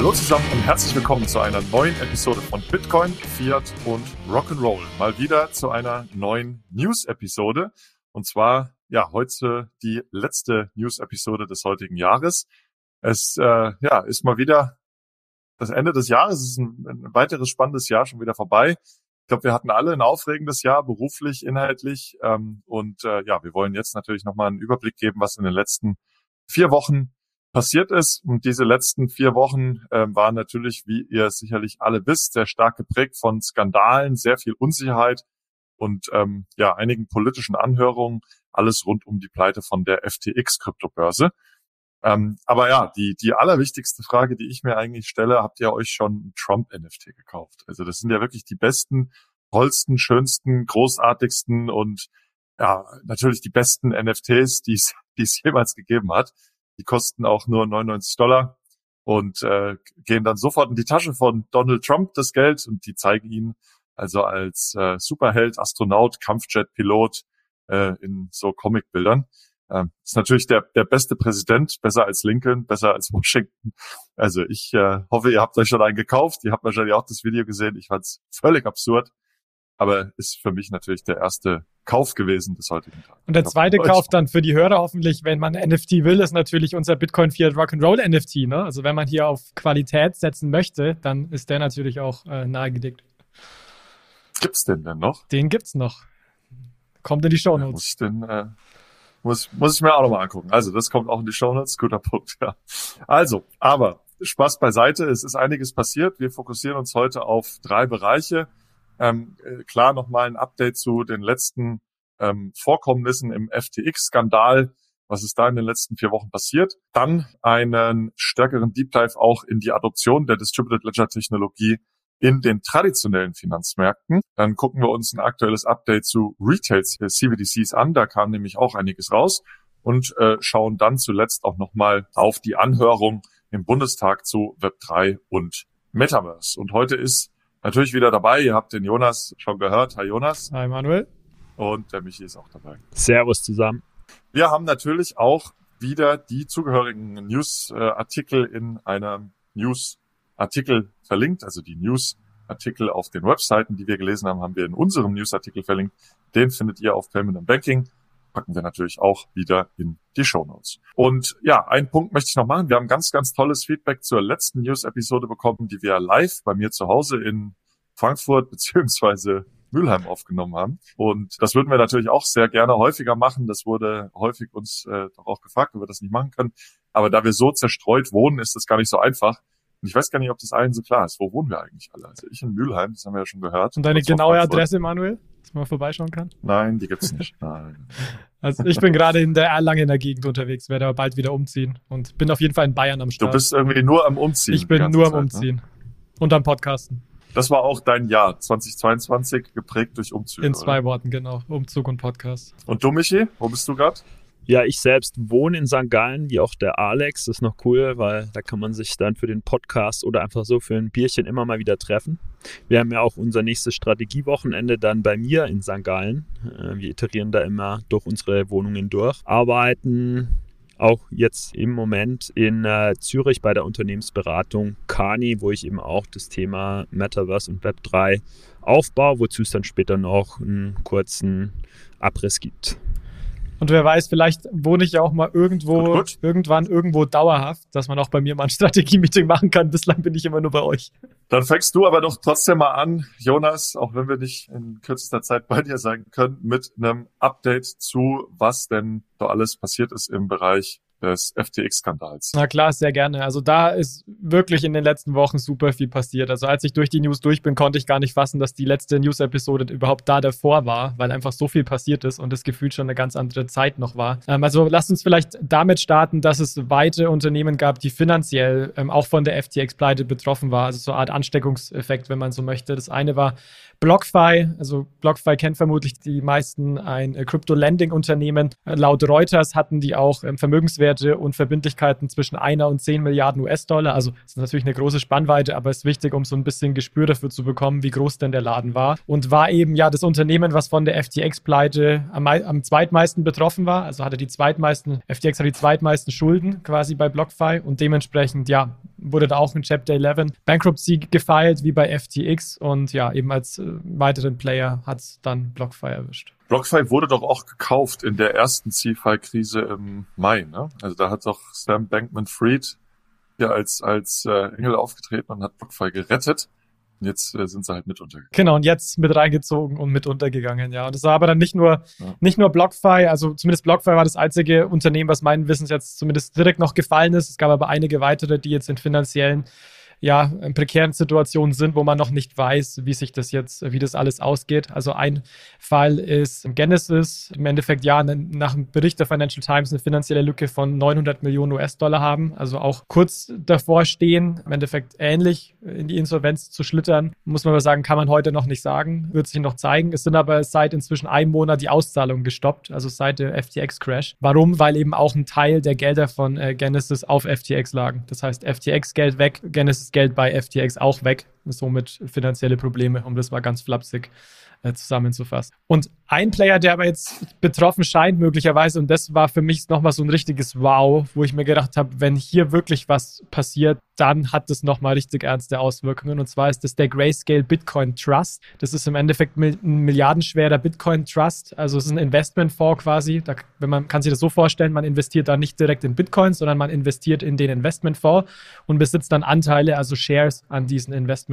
Hallo zusammen und herzlich willkommen zu einer neuen Episode von Bitcoin, Fiat und Rock'n'Roll. Mal wieder zu einer neuen News-Episode. Und zwar, ja, heute die letzte News-Episode des heutigen Jahres. Es äh, ja, ist mal wieder das Ende des Jahres. Es ist ein, ein weiteres spannendes Jahr schon wieder vorbei. Ich glaube, wir hatten alle ein aufregendes Jahr, beruflich, inhaltlich. Ähm, und äh, ja, wir wollen jetzt natürlich nochmal einen Überblick geben, was in den letzten vier Wochen passiert ist. Und diese letzten vier Wochen äh, waren natürlich, wie ihr sicherlich alle wisst, sehr stark geprägt von Skandalen, sehr viel Unsicherheit und ähm, ja einigen politischen Anhörungen. Alles rund um die Pleite von der FTX-Kryptobörse. Ähm, aber ja, die, die allerwichtigste Frage, die ich mir eigentlich stelle, habt ihr euch schon Trump-NFT gekauft? Also das sind ja wirklich die besten, tollsten, schönsten, großartigsten und ja, natürlich die besten NFTs, die es, die es jemals gegeben hat. Die kosten auch nur 99 Dollar und äh, gehen dann sofort in die Tasche von Donald Trump das Geld und die zeigen ihn also als äh, Superheld, Astronaut, Kampfjet-Pilot äh, in so Comicbildern. Ähm, ist natürlich der, der beste Präsident, besser als Lincoln, besser als Washington. Also ich äh, hoffe, ihr habt euch schon einen gekauft. Ihr habt wahrscheinlich auch das Video gesehen. Ich fand es völlig absurd. Aber ist für mich natürlich der erste Kauf gewesen des heutigen Tages. Und der zweite Kauf dann für die Hörer hoffentlich, wenn man NFT will, ist natürlich unser Bitcoin Fiat Rock'n'Roll NFT. Ne? Also wenn man hier auf Qualität setzen möchte, dann ist der natürlich auch äh, nahegelegt. Gibt's den denn noch? Den gibt's noch. Kommt in die Show Notes. Ja, muss ich den, äh, muss, muss ich mir auch nochmal angucken. Also das kommt auch in die Show Notes. Guter Punkt, ja. Also, aber Spaß beiseite. Es ist einiges passiert. Wir fokussieren uns heute auf drei Bereiche. Ähm, äh, klar nochmal ein Update zu den letzten ähm, Vorkommnissen im FTX-Skandal, was ist da in den letzten vier Wochen passiert. Dann einen stärkeren Deep Dive auch in die Adoption der Distributed Ledger Technologie in den traditionellen Finanzmärkten. Dann gucken wir uns ein aktuelles Update zu Retail CBDCs an. Da kam nämlich auch einiges raus und äh, schauen dann zuletzt auch nochmal auf die Anhörung im Bundestag zu Web3 und Metaverse. Und heute ist natürlich wieder dabei. Ihr habt den Jonas schon gehört. Hi Jonas. Hi Manuel. Und der Michi ist auch dabei. Servus zusammen. Wir haben natürlich auch wieder die zugehörigen News-Artikel in einer News-Artikel verlinkt, also die News-Artikel auf den Webseiten, die wir gelesen haben, haben wir in unserem News-Artikel verlinkt. Den findet ihr auf Payment and Banking. Packen wir natürlich auch wieder in die Show Notes. Und ja, einen Punkt möchte ich noch machen. Wir haben ganz, ganz tolles Feedback zur letzten News-Episode bekommen, die wir live bei mir zu Hause in Frankfurt beziehungsweise Mülheim aufgenommen haben. Und das würden wir natürlich auch sehr gerne häufiger machen. Das wurde häufig uns äh, doch auch gefragt, ob wir das nicht machen können. Aber da wir so zerstreut wohnen, ist das gar nicht so einfach. Und ich weiß gar nicht, ob das allen so klar ist. Wo wohnen wir eigentlich alle? Also ich in Mülheim, das haben wir ja schon gehört. Und deine genaue Adresse, Manuel? Dass man vorbeischauen kann? Nein, die gibt's nicht. Nein. Also ich bin gerade in der Erlangener Gegend unterwegs, werde aber bald wieder umziehen und bin auf jeden Fall in Bayern am Start. Du bist irgendwie nur am Umziehen. Ich bin nur am Zeit, ne? Umziehen. Ne? Und am Podcasten. Das war auch dein Jahr 2022 geprägt durch Umzüge. In zwei oder? Worten, genau. Umzug und Podcast. Und du, Michi, wo bist du gerade? Ja, ich selbst wohne in St. Gallen, wie auch der Alex. Das ist noch cool, weil da kann man sich dann für den Podcast oder einfach so für ein Bierchen immer mal wieder treffen. Wir haben ja auch unser nächstes Strategiewochenende dann bei mir in St. Gallen. Äh, wir iterieren da immer durch unsere Wohnungen durch. Arbeiten auch jetzt im Moment in äh, Zürich bei der Unternehmensberatung Kani, wo ich eben auch das Thema Metaverse und Web3 aufbaue, wozu es dann später noch einen kurzen Abriss gibt. Und wer weiß, vielleicht wohne ich ja auch mal irgendwo, gut, gut. irgendwann irgendwo dauerhaft, dass man auch bei mir mal ein Strategie-Meeting machen kann. Bislang bin ich immer nur bei euch. Dann fängst du aber doch trotzdem mal an, Jonas, auch wenn wir nicht in kürzester Zeit bei dir sein können, mit einem Update zu, was denn da alles passiert ist im Bereich des FTX-Skandals. Na klar, sehr gerne. Also da ist wirklich in den letzten Wochen super viel passiert. Also als ich durch die News durch bin, konnte ich gar nicht fassen, dass die letzte News-Episode überhaupt da davor war, weil einfach so viel passiert ist und das Gefühl schon eine ganz andere Zeit noch war. Ähm, also lasst uns vielleicht damit starten, dass es weitere Unternehmen gab, die finanziell ähm, auch von der FTX-Pleite betroffen war. Also so eine Art Ansteckungseffekt, wenn man so möchte. Das eine war BlockFi, also BlockFi kennt vermutlich die meisten ein äh, Crypto-Lending-Unternehmen. Äh, laut Reuters hatten die auch ähm, Vermögenswerte und Verbindlichkeiten zwischen einer und zehn Milliarden US-Dollar. Also das ist natürlich eine große Spannweite, aber ist wichtig, um so ein bisschen Gespür dafür zu bekommen, wie groß denn der Laden war. Und war eben ja das Unternehmen, was von der FTX-Pleite am, am zweitmeisten betroffen war. Also hatte die zweitmeisten, FTX hat die zweitmeisten Schulden quasi bei BlockFi und dementsprechend ja wurde da auch in Chapter 11 Bankruptcy gefeilt, wie bei FTX. Und ja, eben als äh, weiteren Player hat dann BlockFi erwischt. BlockFi wurde doch auch gekauft in der ersten CFI-Krise im Mai. Ne? Also da hat doch Sam Bankman-Fried hier als, als äh, Engel aufgetreten und hat BlockFi gerettet. Und jetzt äh, sind sie halt mit untergegangen. Genau, und jetzt mit reingezogen und mit untergegangen, ja. Und das war aber dann nicht nur, ja. nicht nur BlockFi, also zumindest BlockFi war das einzige Unternehmen, was meinen Wissens jetzt zumindest direkt noch gefallen ist. Es gab aber einige weitere, die jetzt in finanziellen ja, in prekären Situationen sind, wo man noch nicht weiß, wie sich das jetzt, wie das alles ausgeht. Also ein Fall ist Genesis, im Endeffekt ja nach dem Bericht der Financial Times eine finanzielle Lücke von 900 Millionen US-Dollar haben, also auch kurz davor stehen, im Endeffekt ähnlich in die Insolvenz zu schlittern. Muss man aber sagen, kann man heute noch nicht sagen, wird sich noch zeigen. Es sind aber seit inzwischen einem Monat die Auszahlungen gestoppt, also seit dem FTX-Crash. Warum? Weil eben auch ein Teil der Gelder von äh, Genesis auf FTX lagen. Das heißt, FTX-Geld weg, Genesis Geld bei FTX auch weg, somit finanzielle Probleme, um das mal ganz flapsig äh, zusammenzufassen. Und ein Player, der aber jetzt betroffen scheint, möglicherweise, und das war für mich nochmal so ein richtiges Wow, wo ich mir gedacht habe, wenn hier wirklich was passiert, dann hat das nochmal richtig ernste Auswirkungen. Und zwar ist das der Grayscale Bitcoin Trust. Das ist im Endeffekt ein milliardenschwerer Bitcoin Trust. Also es ist ein Investmentfonds quasi. Da, wenn man kann sich das so vorstellen, man investiert da nicht direkt in Bitcoins, sondern man investiert in den Investmentfonds und besitzt dann Anteile, also Shares an diesen Investmentfonds.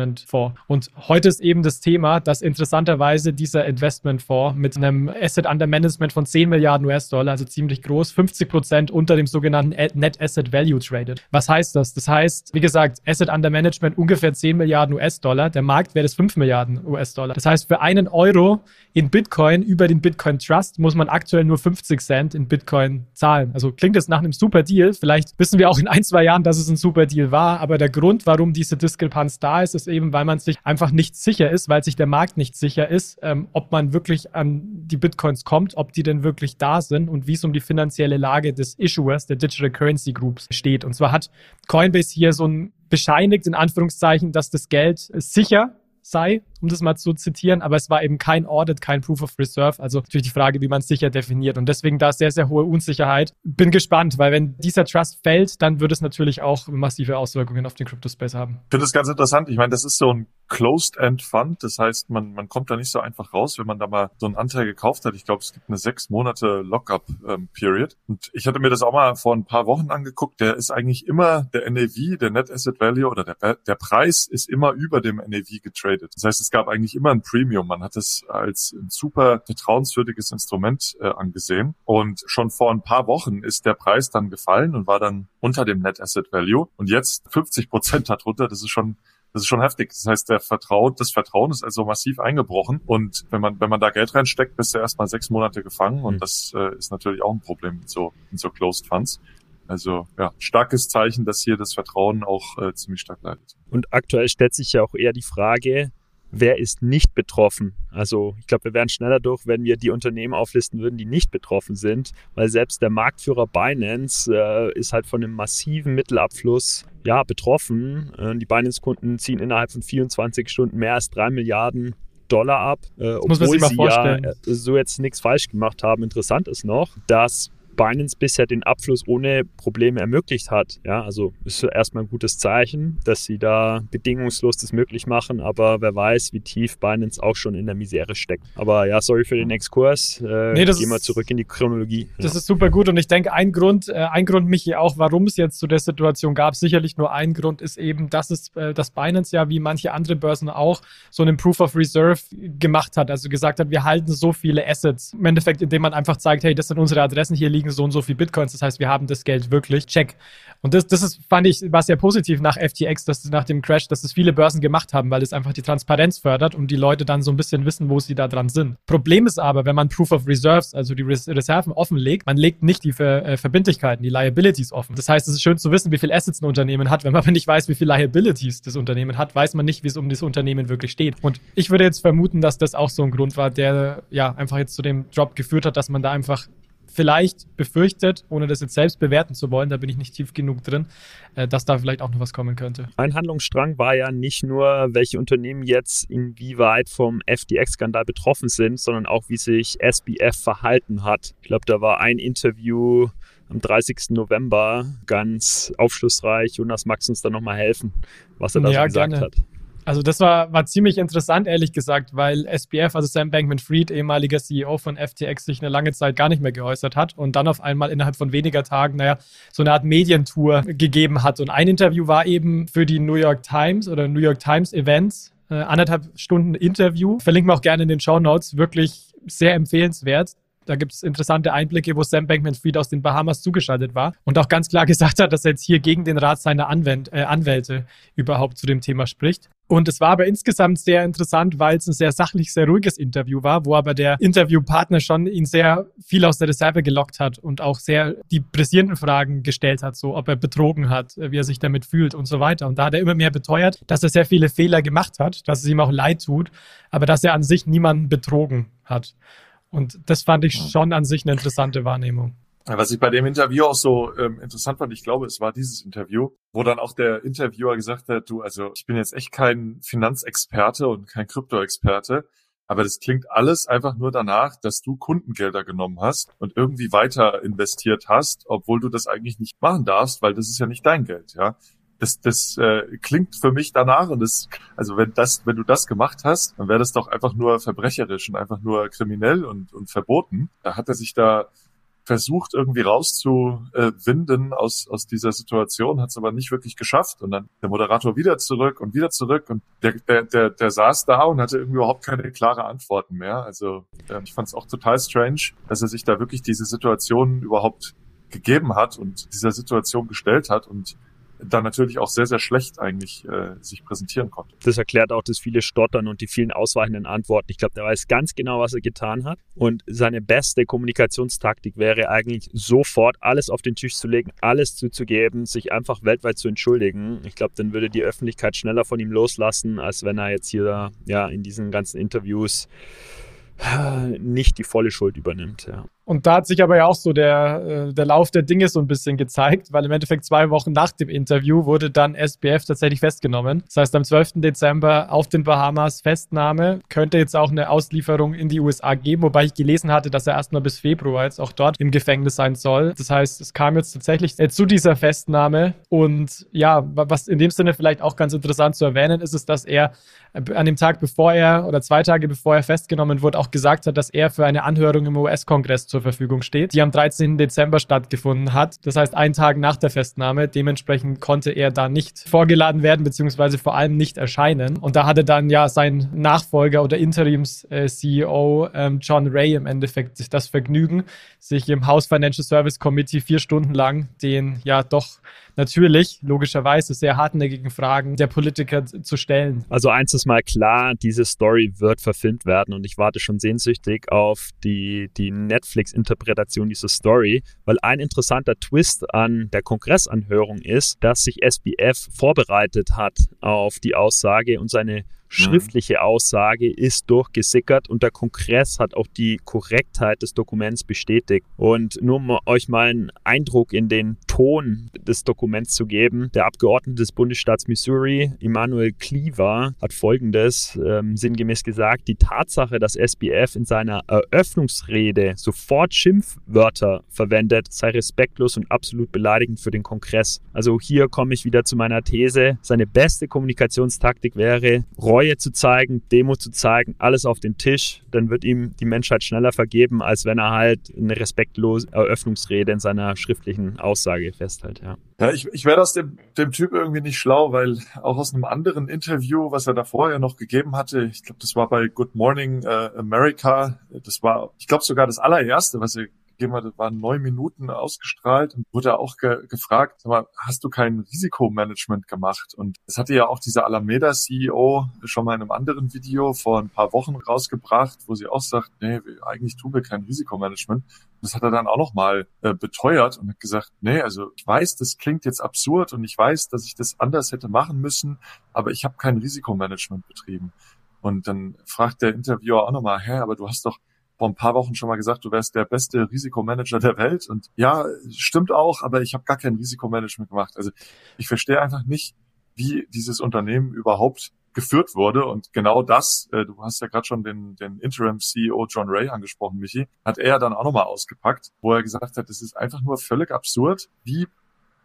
Und heute ist eben das Thema, dass interessanterweise dieser Investmentfonds mit einem Asset Under Management von 10 Milliarden US-Dollar, also ziemlich groß, 50 Prozent unter dem sogenannten Net Asset Value traded. Was heißt das? Das heißt, wie gesagt, Asset Under Management ungefähr 10 Milliarden US-Dollar. Der Markt wäre das 5 Milliarden US-Dollar. Das heißt, für einen Euro in Bitcoin über den Bitcoin Trust muss man aktuell nur 50 Cent in Bitcoin zahlen. Also klingt das nach einem super Deal. Vielleicht wissen wir auch in ein, zwei Jahren, dass es ein super Deal war. Aber der Grund, warum diese Diskrepanz da ist, ist eben, weil man sich einfach nicht sicher ist, weil sich der Markt nicht sicher ist, ähm, ob man wirklich an die Bitcoins kommt, ob die denn wirklich da sind und wie es um die finanzielle Lage des Issuers, der Digital Currency Groups steht. Und zwar hat Coinbase hier so ein bescheinigt, in Anführungszeichen, dass das Geld sicher sei, um das mal zu zitieren, aber es war eben kein Audit, kein Proof of Reserve. Also natürlich die Frage, wie man es sicher definiert. Und deswegen da sehr, sehr hohe Unsicherheit. Bin gespannt, weil wenn dieser Trust fällt, dann wird es natürlich auch massive Auswirkungen auf den Crypto-Space haben. Ich finde das ganz interessant. Ich meine, das ist so ein Closed-End-Fund. Das heißt, man, man kommt da nicht so einfach raus, wenn man da mal so einen Anteil gekauft hat. Ich glaube, es gibt eine sechs Monate Lockup-Period. Ähm, und ich hatte mir das auch mal vor ein paar Wochen angeguckt. Der ist eigentlich immer der NAV, der Net Asset Value oder der, der Preis ist immer über dem NAV getradet. Das heißt, es gab eigentlich immer ein Premium. Man hat es als ein super vertrauenswürdiges Instrument äh, angesehen. Und schon vor ein paar Wochen ist der Preis dann gefallen und war dann unter dem Net Asset Value. Und jetzt 50 Prozent darunter. Das ist schon das ist schon heftig. Das heißt, der Vertrauen, das Vertrauen ist also massiv eingebrochen. Und wenn man, wenn man da Geld reinsteckt, bist du erstmal sechs Monate gefangen. Und mhm. das äh, ist natürlich auch ein Problem mit so, mit so Closed Funds. Also ja, starkes Zeichen, dass hier das Vertrauen auch äh, ziemlich stark leidet. Und aktuell stellt sich ja auch eher die Frage, wer ist nicht betroffen. Also ich glaube, wir wären schneller durch, wenn wir die Unternehmen auflisten würden, die nicht betroffen sind, weil selbst der Marktführer Binance äh, ist halt von einem massiven Mittelabfluss ja, betroffen. Äh, die Binance-Kunden ziehen innerhalb von 24 Stunden mehr als 3 Milliarden Dollar ab, äh, obwohl sie ja äh, so jetzt nichts falsch gemacht haben. Interessant ist noch, dass Binance bisher den Abfluss ohne Probleme ermöglicht hat. Ja, also ist erstmal ein gutes Zeichen, dass sie da bedingungslos das möglich machen, aber wer weiß, wie tief Binance auch schon in der Misere steckt. Aber ja, sorry für den Exkurs. Äh, nee, gehen wir zurück in die Chronologie. Das ja. ist super gut und ich denke, ein Grund, äh, ein Grund, Michi, auch, warum es jetzt zu der Situation gab, sicherlich nur ein Grund ist eben, dass es, äh, dass Binance ja wie manche andere Börsen auch so einen Proof of Reserve gemacht hat, also gesagt hat, wir halten so viele Assets. Im Endeffekt, indem man einfach zeigt, hey, das sind unsere Adressen, hier liegen liegen so und so viel Bitcoins. Das heißt, wir haben das Geld wirklich. Check. Und das, das ist, fand ich, war sehr positiv nach FTX, dass nach dem Crash, dass das viele Börsen gemacht haben, weil es einfach die Transparenz fördert und die Leute dann so ein bisschen wissen, wo sie da dran sind. Problem ist aber, wenn man Proof of Reserves, also die Reserven offenlegt, man legt nicht die Ver äh, Verbindlichkeiten, die Liabilities offen. Das heißt, es ist schön zu wissen, wie viel Assets ein Unternehmen hat. Wenn man aber nicht weiß, wie viel Liabilities das Unternehmen hat, weiß man nicht, wie es um das Unternehmen wirklich steht. Und ich würde jetzt vermuten, dass das auch so ein Grund war, der ja einfach jetzt zu dem Drop geführt hat, dass man da einfach vielleicht befürchtet, ohne das jetzt selbst bewerten zu wollen, da bin ich nicht tief genug drin, äh, dass da vielleicht auch noch was kommen könnte. Ein Handlungsstrang war ja nicht nur, welche Unternehmen jetzt inwieweit vom FTX-Skandal betroffen sind, sondern auch, wie sich SBF verhalten hat. Ich glaube, da war ein Interview am 30. November ganz aufschlussreich. Jonas, magst du uns da nochmal helfen, was er da ja, so gesagt gerne. hat? Also das war, war ziemlich interessant, ehrlich gesagt, weil SBF, also Sam Bankman-Fried, ehemaliger CEO von FTX, sich eine lange Zeit gar nicht mehr geäußert hat und dann auf einmal innerhalb von weniger Tagen, naja, so eine Art Medientour gegeben hat. Und ein Interview war eben für die New York Times oder New York Times Events, äh, anderthalb Stunden Interview. Verlinken wir auch gerne in den Show Notes. Wirklich sehr empfehlenswert. Da gibt es interessante Einblicke, wo Sam Bankman-Fried aus den Bahamas zugeschaltet war und auch ganz klar gesagt hat, dass er jetzt hier gegen den Rat seiner Anwend äh, Anwälte überhaupt zu dem Thema spricht. Und es war aber insgesamt sehr interessant, weil es ein sehr sachlich, sehr ruhiges Interview war, wo aber der Interviewpartner schon ihn sehr viel aus der Reserve gelockt hat und auch sehr die pressierenden Fragen gestellt hat, so ob er betrogen hat, wie er sich damit fühlt und so weiter. Und da hat er immer mehr beteuert, dass er sehr viele Fehler gemacht hat, dass es ihm auch leid tut, aber dass er an sich niemanden betrogen hat. Und das fand ich schon an sich eine interessante Wahrnehmung. Was ich bei dem Interview auch so ähm, interessant fand, ich glaube, es war dieses Interview, wo dann auch der Interviewer gesagt hat, du, also ich bin jetzt echt kein Finanzexperte und kein Kryptoexperte, aber das klingt alles einfach nur danach, dass du Kundengelder genommen hast und irgendwie weiter investiert hast, obwohl du das eigentlich nicht machen darfst, weil das ist ja nicht dein Geld, ja das, das äh, klingt für mich danach und das, also wenn das, wenn du das gemacht hast, dann wäre das doch einfach nur verbrecherisch und einfach nur kriminell und, und verboten. Da hat er sich da versucht, irgendwie rauszuwinden aus, aus dieser Situation, hat es aber nicht wirklich geschafft. Und dann der Moderator wieder zurück und wieder zurück und der, der, der, der saß da und hatte irgendwie überhaupt keine klare Antworten mehr. Also äh, ich fand es auch total strange, dass er sich da wirklich diese Situation überhaupt gegeben hat und dieser Situation gestellt hat und dann natürlich auch sehr, sehr schlecht eigentlich äh, sich präsentieren konnte. Das erklärt auch das viele Stottern und die vielen ausweichenden Antworten. Ich glaube, der weiß ganz genau, was er getan hat. Und seine beste Kommunikationstaktik wäre eigentlich sofort alles auf den Tisch zu legen, alles zuzugeben, sich einfach weltweit zu entschuldigen. Ich glaube, dann würde die Öffentlichkeit schneller von ihm loslassen, als wenn er jetzt hier ja in diesen ganzen Interviews äh, nicht die volle Schuld übernimmt. Ja. Und da hat sich aber ja auch so der, äh, der Lauf der Dinge so ein bisschen gezeigt, weil im Endeffekt zwei Wochen nach dem Interview wurde dann SBF tatsächlich festgenommen. Das heißt, am 12. Dezember auf den Bahamas Festnahme könnte jetzt auch eine Auslieferung in die USA geben, wobei ich gelesen hatte, dass er erst mal bis Februar jetzt auch dort im Gefängnis sein soll. Das heißt, es kam jetzt tatsächlich äh, zu dieser Festnahme. Und ja, was in dem Sinne vielleicht auch ganz interessant zu erwähnen ist, ist, dass er äh, an dem Tag, bevor er oder zwei Tage bevor er festgenommen wurde, auch gesagt hat, dass er für eine Anhörung im US-Kongress zur Verfügung steht, die am 13. Dezember stattgefunden hat. Das heißt, einen Tag nach der Festnahme. Dementsprechend konnte er da nicht vorgeladen werden, beziehungsweise vor allem nicht erscheinen. Und da hatte dann ja sein Nachfolger oder Interims-CEO ähm, John Ray im Endeffekt das Vergnügen, sich im House Financial Service Committee vier Stunden lang den ja doch natürlich, logischerweise, sehr hartnäckigen Fragen der Politiker zu stellen. Also eins ist mal klar, diese Story wird verfilmt werden und ich warte schon sehnsüchtig auf die, die Netflix-Interpretation dieser Story, weil ein interessanter Twist an der Kongressanhörung ist, dass sich SBF vorbereitet hat auf die Aussage und seine schriftliche Aussage ist durchgesickert und der Kongress hat auch die Korrektheit des Dokuments bestätigt. Und nur um euch mal einen Eindruck in den Ton des Dokuments zu geben, der Abgeordnete des Bundesstaats Missouri, Emmanuel Cleaver, hat folgendes ähm, sinngemäß gesagt, die Tatsache, dass SBF in seiner Eröffnungsrede sofort Schimpfwörter verwendet, sei respektlos und absolut beleidigend für den Kongress. Also hier komme ich wieder zu meiner These, seine beste Kommunikationstaktik wäre, Reue zu zeigen, Demo zu zeigen, alles auf den Tisch, dann wird ihm die Menschheit schneller vergeben, als wenn er halt eine respektlose Eröffnungsrede in seiner schriftlichen Aussage festhält. Ja, ja ich, ich werde aus dem, dem Typ irgendwie nicht schlau, weil auch aus einem anderen Interview, was er da vorher noch gegeben hatte, ich glaube, das war bei Good Morning äh, America, das war, ich glaube sogar das allererste, was er gegeben hat, das waren neun Minuten ausgestrahlt und wurde auch ge gefragt, aber hast du kein Risikomanagement gemacht? Und das hatte ja auch dieser Alameda CEO schon mal in einem anderen Video vor ein paar Wochen rausgebracht, wo sie auch sagt, nee, eigentlich tun wir kein Risikomanagement. Das hat er dann auch nochmal äh, beteuert und hat gesagt, nee, also ich weiß, das klingt jetzt absurd und ich weiß, dass ich das anders hätte machen müssen, aber ich habe kein Risikomanagement betrieben. Und dann fragt der Interviewer auch nochmal, hä, aber du hast doch vor ein paar Wochen schon mal gesagt, du wärst der beste Risikomanager der Welt. Und ja, stimmt auch, aber ich habe gar kein Risikomanagement gemacht. Also ich verstehe einfach nicht, wie dieses Unternehmen überhaupt geführt wurde. Und genau das, äh, du hast ja gerade schon den, den Interim-CEO John Ray angesprochen, Michi, hat er dann auch nochmal ausgepackt, wo er gesagt hat, es ist einfach nur völlig absurd, wie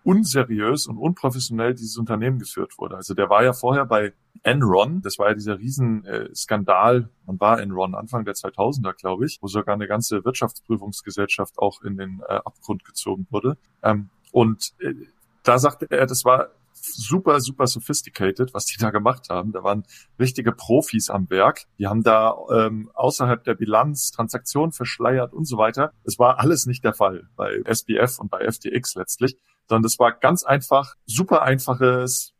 unseriös und unprofessionell dieses Unternehmen geführt wurde. Also der war ja vorher bei Enron, das war ja dieser Riesenskandal, äh, man war Enron Anfang der 2000er, glaube ich, wo sogar eine ganze Wirtschaftsprüfungsgesellschaft auch in den äh, Abgrund gezogen wurde. Ähm, und äh, da sagte er, das war super, super sophisticated, was die da gemacht haben. Da waren richtige Profis am Werk. Die haben da ähm, außerhalb der Bilanz Transaktionen verschleiert und so weiter. Es war alles nicht der Fall bei SBF und bei FTX letztlich, sondern das war ganz einfach, super einfaches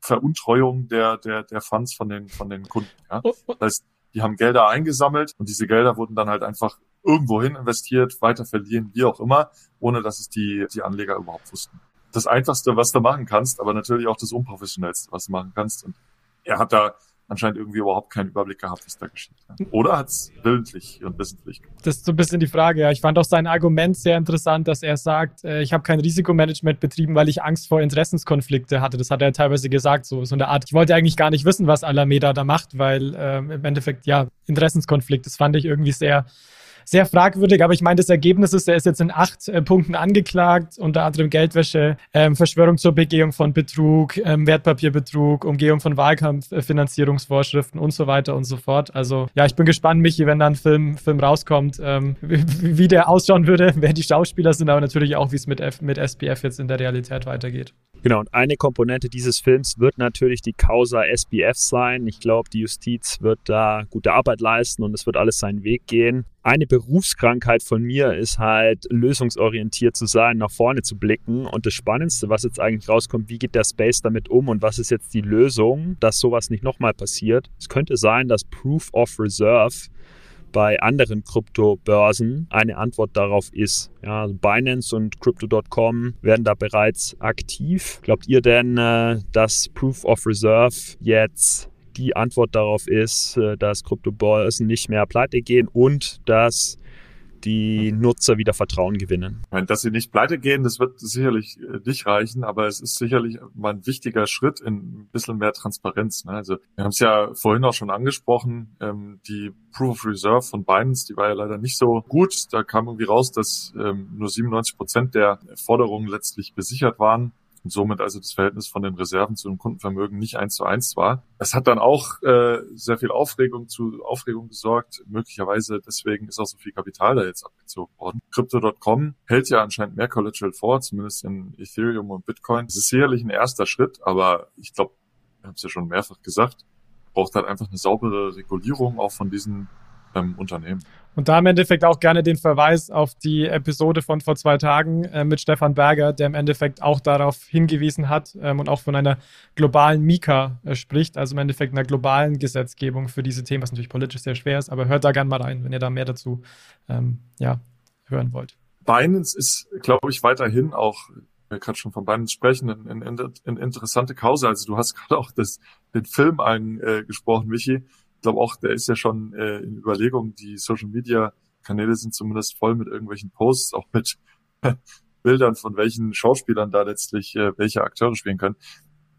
Veruntreuung der, der, der Funds von den, von den Kunden. Ja? Oh, oh. Das heißt, die haben Gelder eingesammelt und diese Gelder wurden dann halt einfach irgendwohin investiert, weiter verlieren, wie auch immer, ohne dass es die, die Anleger überhaupt wussten das Einfachste, was du machen kannst, aber natürlich auch das Unprofessionellste, was du machen kannst. Und er hat da anscheinend irgendwie überhaupt keinen Überblick gehabt, was da geschieht. Oder hat es willentlich und wissentlich gemacht? Das ist so ein bisschen die Frage, ja. Ich fand auch sein Argument sehr interessant, dass er sagt, äh, ich habe kein Risikomanagement betrieben, weil ich Angst vor Interessenskonflikte hatte. Das hat er teilweise gesagt, so, so eine Art, ich wollte eigentlich gar nicht wissen, was Alameda da macht, weil ähm, im Endeffekt, ja, Interessenskonflikt, das fand ich irgendwie sehr sehr fragwürdig, aber ich meine, das Ergebnis ist, er ist jetzt in acht äh, Punkten angeklagt, unter anderem Geldwäsche, ähm, Verschwörung zur Begehung von Betrug, ähm, Wertpapierbetrug, Umgehung von Wahlkampffinanzierungsvorschriften und so weiter und so fort. Also ja, ich bin gespannt, Michi, wenn da ein Film, Film rauskommt, ähm, wie, wie, der ausschauen würde, wer die Schauspieler sind, aber natürlich auch, wie es mit, mit SPF jetzt in der Realität weitergeht. Genau, und eine Komponente dieses Films wird natürlich die Causa SBF sein. Ich glaube, die Justiz wird da gute Arbeit leisten und es wird alles seinen Weg gehen. Eine Berufskrankheit von mir ist halt, lösungsorientiert zu sein, nach vorne zu blicken. Und das Spannendste, was jetzt eigentlich rauskommt, wie geht der Space damit um und was ist jetzt die Lösung, dass sowas nicht nochmal passiert? Es könnte sein, dass Proof of Reserve bei anderen Kryptobörsen eine Antwort darauf ist. Ja, also Binance und Crypto.com werden da bereits aktiv. Glaubt ihr denn, äh, dass Proof of Reserve jetzt die Antwort darauf ist, äh, dass Kryptobörsen nicht mehr pleite gehen und dass die Nutzer wieder Vertrauen gewinnen. Ich meine, dass sie nicht pleite gehen, das wird sicherlich äh, nicht reichen, aber es ist sicherlich mal ein wichtiger Schritt in ein bisschen mehr Transparenz. Ne? Also wir haben es ja vorhin auch schon angesprochen, ähm, die Proof of Reserve von Binance, die war ja leider nicht so gut. Da kam irgendwie raus, dass ähm, nur 97 Prozent der Forderungen letztlich besichert waren und somit also das Verhältnis von den Reserven zu dem Kundenvermögen nicht eins zu eins war. Es hat dann auch äh, sehr viel Aufregung zu Aufregung gesorgt. Möglicherweise deswegen ist auch so viel Kapital da jetzt abgezogen worden. Crypto.com hält ja anscheinend mehr Collateral vor, zumindest in Ethereum und Bitcoin. Das ist sicherlich ein erster Schritt, aber ich glaube, wir haben es ja schon mehrfach gesagt, braucht halt einfach eine saubere Regulierung auch von diesen ähm, Unternehmen. Und da im Endeffekt auch gerne den Verweis auf die Episode von vor zwei Tagen äh, mit Stefan Berger, der im Endeffekt auch darauf hingewiesen hat ähm, und auch von einer globalen Mika äh, spricht, also im Endeffekt einer globalen Gesetzgebung für diese Themen, was natürlich politisch sehr schwer ist, aber hört da gerne mal rein, wenn ihr da mehr dazu ähm, ja, hören wollt. Binance ist, glaube ich, weiterhin auch wir gerade schon von Binance sprechen, eine, eine, eine interessante Kause. Also du hast gerade auch das, den Film angesprochen, äh, Michi ich glaube auch, der ist ja schon äh, in Überlegung. Die Social Media Kanäle sind zumindest voll mit irgendwelchen Posts, auch mit Bildern von welchen Schauspielern da letztlich äh, welche Akteure spielen können.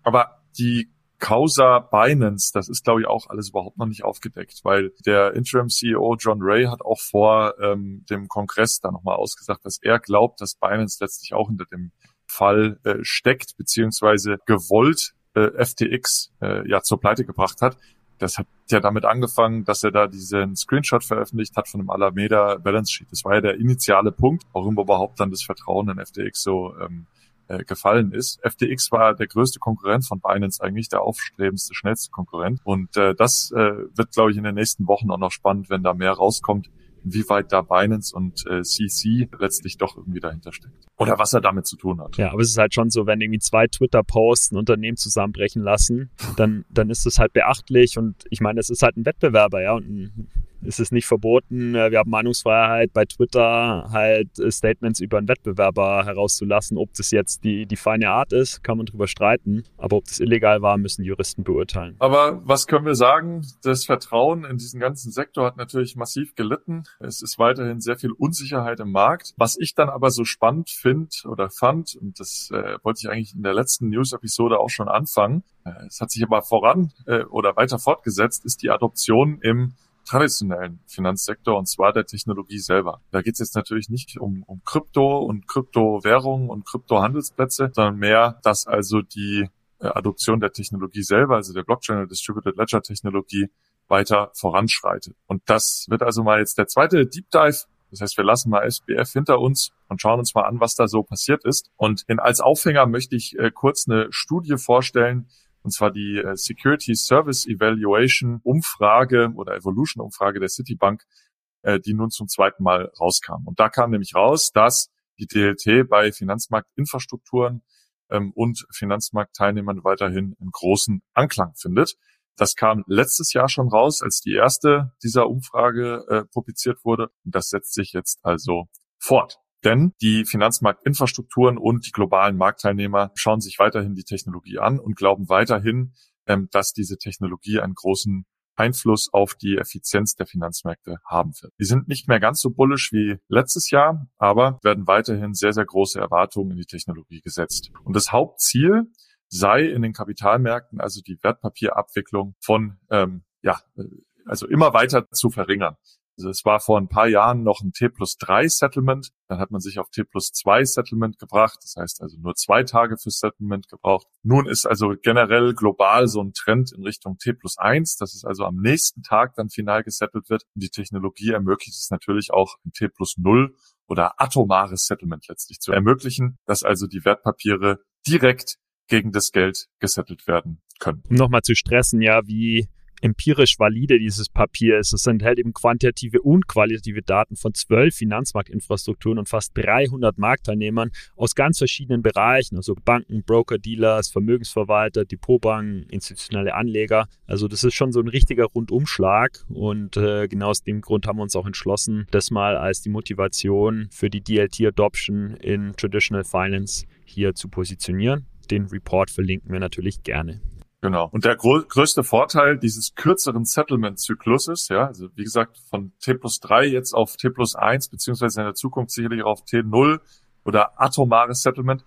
Aber die Causa Binance, das ist, glaube ich, auch alles überhaupt noch nicht aufgedeckt, weil der Interim-CEO John Ray hat auch vor ähm, dem Kongress da nochmal ausgesagt, dass er glaubt, dass Binance letztlich auch hinter dem Fall äh, steckt, beziehungsweise gewollt äh, FTX äh, ja zur Pleite gebracht hat das hat ja damit angefangen, dass er da diesen Screenshot veröffentlicht hat von dem Alameda Balance Sheet. Das war ja der initiale Punkt, warum überhaupt dann das Vertrauen in FTX so ähm, äh, gefallen ist. FTX war der größte Konkurrent von Binance, eigentlich der aufstrebendste, schnellste Konkurrent. Und äh, das äh, wird, glaube ich, in den nächsten Wochen auch noch spannend, wenn da mehr rauskommt, inwieweit da Binance und äh, CC letztlich doch irgendwie dahinter steckt. Oder was er damit zu tun hat. Ja, aber es ist halt schon so, wenn irgendwie zwei Twitter-Posts ein Unternehmen zusammenbrechen lassen, dann, dann ist es halt beachtlich und ich meine, es ist halt ein Wettbewerber, ja, und ein Es ist nicht verboten. Äh, wir haben Meinungsfreiheit bei Twitter, halt äh, Statements über einen Wettbewerber herauszulassen. Ob das jetzt die, die feine Art ist, kann man drüber streiten. Aber ob das illegal war, müssen Juristen beurteilen. Aber was können wir sagen? Das Vertrauen in diesen ganzen Sektor hat natürlich massiv gelitten. Es ist weiterhin sehr viel Unsicherheit im Markt. Was ich dann aber so spannend finde oder fand, und das äh, wollte ich eigentlich in der letzten News-Episode auch schon anfangen, äh, es hat sich aber voran äh, oder weiter fortgesetzt, ist die Adoption im traditionellen Finanzsektor und zwar der Technologie selber. Da geht es jetzt natürlich nicht um, um Krypto und Kryptowährungen und Kryptohandelsplätze, sondern mehr, dass also die äh, Adoption der Technologie selber, also der Blockchain und Distributed Ledger Technologie weiter voranschreitet. Und das wird also mal jetzt der zweite Deep Dive. Das heißt, wir lassen mal SBF hinter uns und schauen uns mal an, was da so passiert ist. Und in, als Aufhänger möchte ich äh, kurz eine Studie vorstellen, und zwar die äh, Security Service Evaluation Umfrage oder Evolution Umfrage der Citibank, äh, die nun zum zweiten Mal rauskam. Und da kam nämlich raus, dass die DLT bei Finanzmarktinfrastrukturen ähm, und Finanzmarktteilnehmern weiterhin einen großen Anklang findet. Das kam letztes Jahr schon raus, als die erste dieser Umfrage äh, publiziert wurde. Und das setzt sich jetzt also fort. Denn die Finanzmarktinfrastrukturen und die globalen Marktteilnehmer schauen sich weiterhin die Technologie an und glauben weiterhin, ähm, dass diese Technologie einen großen Einfluss auf die Effizienz der Finanzmärkte haben wird. Die sind nicht mehr ganz so bullisch wie letztes Jahr, aber werden weiterhin sehr, sehr große Erwartungen in die Technologie gesetzt. Und das Hauptziel sei in den Kapitalmärkten also die Wertpapierabwicklung von ähm, ja, äh, also immer weiter zu verringern. Also es war vor ein paar Jahren noch ein T plus 3 Settlement. Dann hat man sich auf T plus 2 Settlement gebracht. Das heißt also nur zwei Tage für Settlement gebraucht. Nun ist also generell global so ein Trend in Richtung T plus 1, dass es also am nächsten Tag dann final gesettelt wird. Und die Technologie ermöglicht es natürlich auch ein T plus 0 oder atomares Settlement letztlich zu ermöglichen, dass also die Wertpapiere direkt gegen das Geld gesettelt werden können. Um nochmal zu stressen, ja, wie empirisch valide dieses Papier ist. Es enthält eben quantitative und qualitative Daten von zwölf Finanzmarktinfrastrukturen und fast 300 Marktteilnehmern aus ganz verschiedenen Bereichen, also Banken, Broker, Dealers, Vermögensverwalter, Depotbanken, institutionelle Anleger. Also das ist schon so ein richtiger Rundumschlag und äh, genau aus dem Grund haben wir uns auch entschlossen, das mal als die Motivation für die DLT-Adoption in Traditional Finance hier zu positionieren. Den Report verlinken wir natürlich gerne. Genau. Und der größte Vorteil dieses kürzeren Settlement-Zykluses, ja, also wie gesagt, von T plus 3 jetzt auf T plus 1, beziehungsweise in der Zukunft sicherlich auch auf T0 oder atomares Settlement,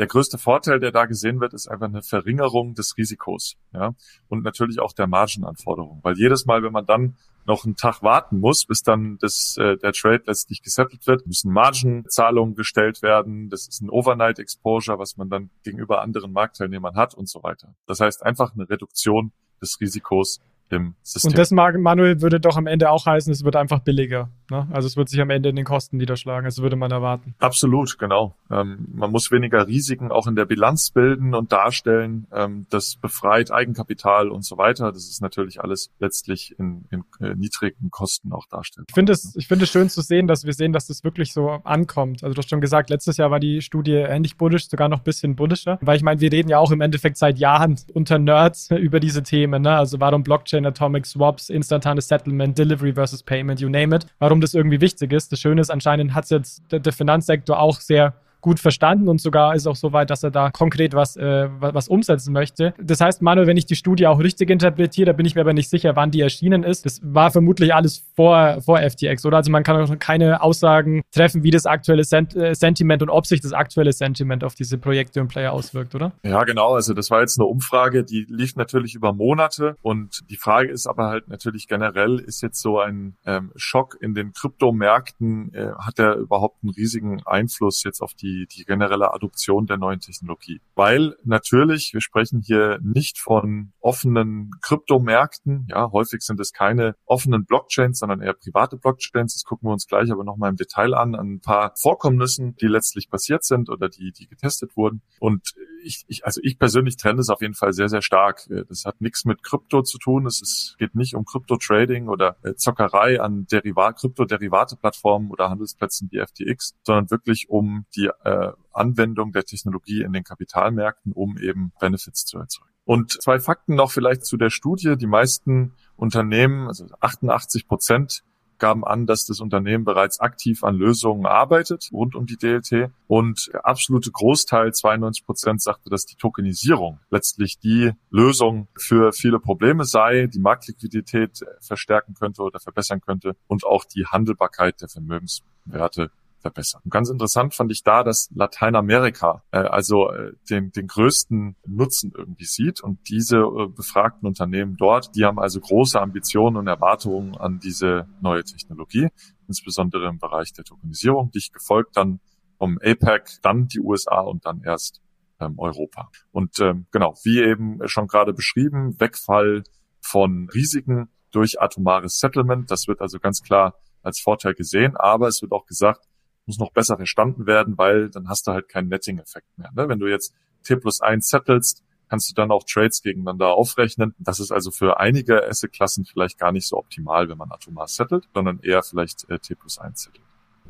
der größte Vorteil, der da gesehen wird, ist einfach eine Verringerung des Risikos, ja, und natürlich auch der Margenanforderung, weil jedes Mal, wenn man dann noch einen Tag warten muss, bis dann das, äh, der Trade letztlich gesettelt wird, müssen Margenzahlungen gestellt werden. Das ist ein Overnight Exposure, was man dann gegenüber anderen Marktteilnehmern hat und so weiter. Das heißt einfach eine Reduktion des Risikos im System. Und das, Manuel, würde doch am Ende auch heißen, es wird einfach billiger. Ne? Also es wird sich am Ende in den Kosten niederschlagen. Das würde man erwarten. Absolut, genau. Ähm, man muss weniger Risiken auch in der Bilanz bilden und darstellen. Ähm, das befreit Eigenkapital und so weiter. Das ist natürlich alles letztlich in, in äh, niedrigen Kosten auch darstellt. Ich finde es, ich finde es schön zu sehen, dass wir sehen, dass das wirklich so ankommt. Also du hast schon gesagt, letztes Jahr war die Studie ähnlich bullish, sogar noch ein bisschen bullischer. Weil ich meine, wir reden ja auch im Endeffekt seit Jahren unter Nerds über diese Themen. Ne? Also warum Blockchain Blockchain, Atomic Swaps, instantanes Settlement, Delivery versus Payment, you name it. Warum das irgendwie wichtig ist. Das Schöne ist, anscheinend hat jetzt der, der Finanzsektor auch sehr gut verstanden und sogar ist auch so weit, dass er da konkret was, äh, was umsetzen möchte. Das heißt, Manuel, wenn ich die Studie auch richtig interpretiere, da bin ich mir aber nicht sicher, wann die erschienen ist. Das war vermutlich alles vor, vor FTX, oder? Also man kann auch keine Aussagen treffen, wie das aktuelle Sent äh, Sentiment und ob sich das aktuelle Sentiment auf diese Projekte und Player auswirkt, oder? Ja, genau. Also das war jetzt eine Umfrage, die lief natürlich über Monate und die Frage ist aber halt natürlich generell, ist jetzt so ein ähm, Schock in den Kryptomärkten, äh, hat der überhaupt einen riesigen Einfluss jetzt auf die die, die generelle Adoption der neuen Technologie. Weil natürlich, wir sprechen hier nicht von offenen Kryptomärkten. Ja, häufig sind es keine offenen Blockchains, sondern eher private Blockchains. Das gucken wir uns gleich aber nochmal im Detail an, an ein paar Vorkommnissen, die letztlich passiert sind oder die, die getestet wurden. Und ich, ich, also ich persönlich trenne es auf jeden Fall sehr, sehr stark. Das hat nichts mit Krypto zu tun. Es ist, geht nicht um Krypto-Trading oder äh, Zockerei an Derivat, Krypto-Derivate-Plattformen oder Handelsplätzen wie FTX, sondern wirklich um die äh, Anwendung der Technologie in den Kapitalmärkten, um eben Benefits zu erzeugen. Und zwei Fakten noch vielleicht zu der Studie. Die meisten Unternehmen, also 88 Prozent gaben an, dass das Unternehmen bereits aktiv an Lösungen arbeitet rund um die DLT. Und der absolute Großteil, 92 Prozent, sagte, dass die Tokenisierung letztlich die Lösung für viele Probleme sei, die Marktliquidität verstärken könnte oder verbessern könnte und auch die Handelbarkeit der Vermögenswerte verbessern. Und ganz interessant fand ich da, dass Lateinamerika äh, also äh, den, den größten Nutzen irgendwie sieht und diese äh, befragten Unternehmen dort, die haben also große Ambitionen und Erwartungen an diese neue Technologie, insbesondere im Bereich der Tokenisierung, dich gefolgt dann vom APEC, dann die USA und dann erst ähm, Europa. Und ähm, genau, wie eben schon gerade beschrieben, Wegfall von Risiken durch atomares Settlement, das wird also ganz klar als Vorteil gesehen, aber es wird auch gesagt, muss noch besser verstanden werden, weil dann hast du halt keinen Netting-Effekt mehr. Ne? Wenn du jetzt T plus 1 settelst, kannst du dann auch Trades gegeneinander aufrechnen. Das ist also für einige Asset-Klassen vielleicht gar nicht so optimal, wenn man atomar settelt, sondern eher vielleicht äh, T plus 1 settelt.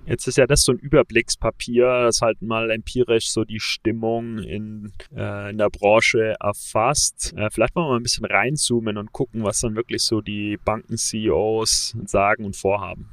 Jetzt ist ja das so ein Überblickspapier, das halt mal empirisch so die Stimmung in, äh, in der Branche erfasst. Äh, vielleicht wollen wir mal ein bisschen reinzoomen und gucken, was dann wirklich so die Banken-CEOs sagen und vorhaben.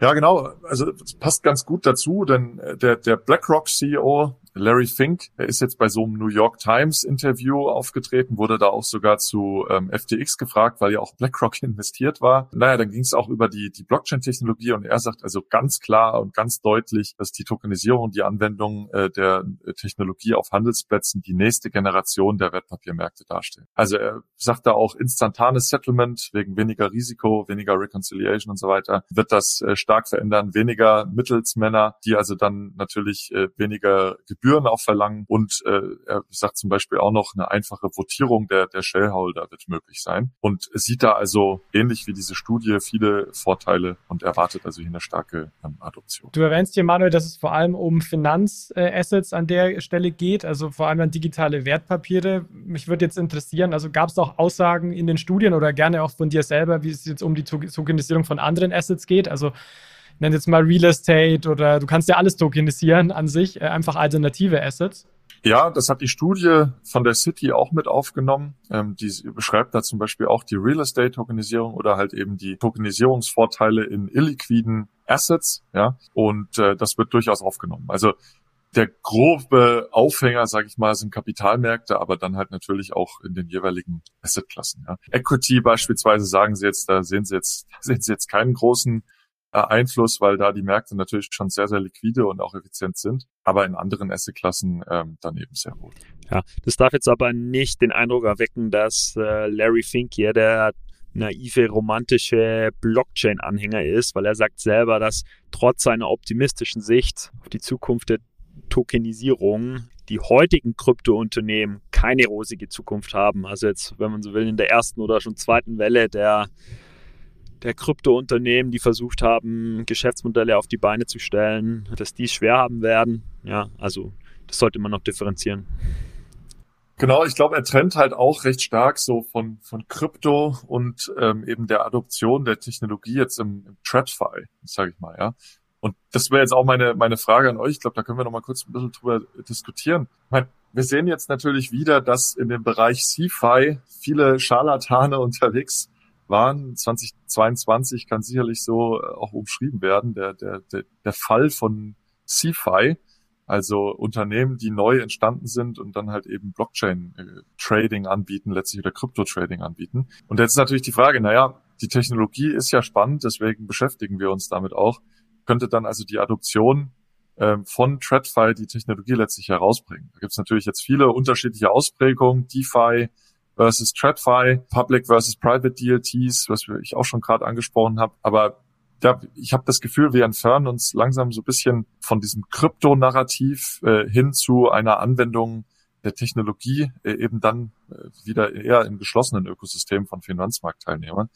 Ja, genau. Also passt ganz gut dazu, denn äh, der, der BlackRock CEO Larry Fink, er ist jetzt bei so einem New York Times Interview aufgetreten, wurde da auch sogar zu ähm, FTX gefragt, weil ja auch BlackRock investiert war. Naja, dann ging es auch über die, die Blockchain-Technologie und er sagt also ganz klar und ganz deutlich, dass die Tokenisierung, die Anwendung äh, der Technologie auf Handelsplätzen die nächste Generation der Wertpapiermärkte darstellt. Also er sagt da auch instantanes Settlement wegen weniger Risiko, weniger Reconciliation und so weiter, wird das äh, stark verändern, weniger Mittelsmänner, die also dann natürlich äh, weniger auch verlangen und äh, er sagt zum Beispiel auch noch, eine einfache Votierung der, der Shareholder wird möglich sein und sieht da also ähnlich wie diese Studie viele Vorteile und erwartet also hier eine starke ähm, Adoption. Du erwähnst hier, Manuel, dass es vor allem um Finanzassets an der Stelle geht, also vor allem an digitale Wertpapiere. Mich würde jetzt interessieren, also gab es auch Aussagen in den Studien oder gerne auch von dir selber, wie es jetzt um die Tokenisierung von anderen Assets geht? Also nenne jetzt mal Real Estate oder du kannst ja alles tokenisieren an sich, äh, einfach alternative Assets. Ja, das hat die Studie von der City auch mit aufgenommen. Ähm, die beschreibt da zum Beispiel auch die Real Estate Tokenisierung oder halt eben die Tokenisierungsvorteile in illiquiden Assets. Ja, und äh, das wird durchaus aufgenommen. Also der grobe Aufhänger, sage ich mal, sind Kapitalmärkte, aber dann halt natürlich auch in den jeweiligen Assetklassen. Ja. Equity beispielsweise sagen sie jetzt, da sehen sie jetzt, sehen sie jetzt keinen großen Einfluss, weil da die Märkte natürlich schon sehr, sehr liquide und auch effizient sind, aber in anderen Assetklassen ähm, dann eben sehr wohl. Ja, das darf jetzt aber nicht den Eindruck erwecken, dass äh, Larry Fink hier der naive, romantische Blockchain-Anhänger ist, weil er sagt selber, dass trotz seiner optimistischen Sicht auf die Zukunft der Tokenisierung die heutigen Kryptounternehmen keine rosige Zukunft haben. Also jetzt, wenn man so will, in der ersten oder schon zweiten Welle der der Kryptounternehmen, die versucht haben, Geschäftsmodelle auf die Beine zu stellen, dass die es schwer haben werden. Ja, also das sollte man noch differenzieren. Genau, ich glaube, er trennt halt auch recht stark so von, von Krypto und ähm, eben der Adoption der Technologie jetzt im, im TradFi, sage ich mal, ja. Und das wäre jetzt auch meine, meine Frage an euch. Ich glaube, da können wir noch mal kurz ein bisschen drüber diskutieren. Ich meine, wir sehen jetzt natürlich wieder, dass in dem Bereich CFI viele Scharlatane unterwegs waren. 2022 kann sicherlich so äh, auch umschrieben werden. Der, der, der, der Fall von CFI, also Unternehmen, die neu entstanden sind und dann halt eben Blockchain-Trading anbieten, letztlich oder Krypto-Trading anbieten. Und jetzt ist natürlich die Frage, naja, die Technologie ist ja spannend, deswegen beschäftigen wir uns damit auch. Könnte dann also die Adoption ähm, von TradFi die Technologie letztlich herausbringen? Da gibt es natürlich jetzt viele unterschiedliche Ausprägungen, DeFi, versus TradFi, Public versus Private DLTs, was ich auch schon gerade angesprochen habe. Aber ja, ich habe das Gefühl, wir entfernen uns langsam so ein bisschen von diesem Krypto-Narrativ äh, hin zu einer Anwendung der Technologie, äh, eben dann äh, wieder eher im geschlossenen Ökosystem von Finanzmarktteilnehmern.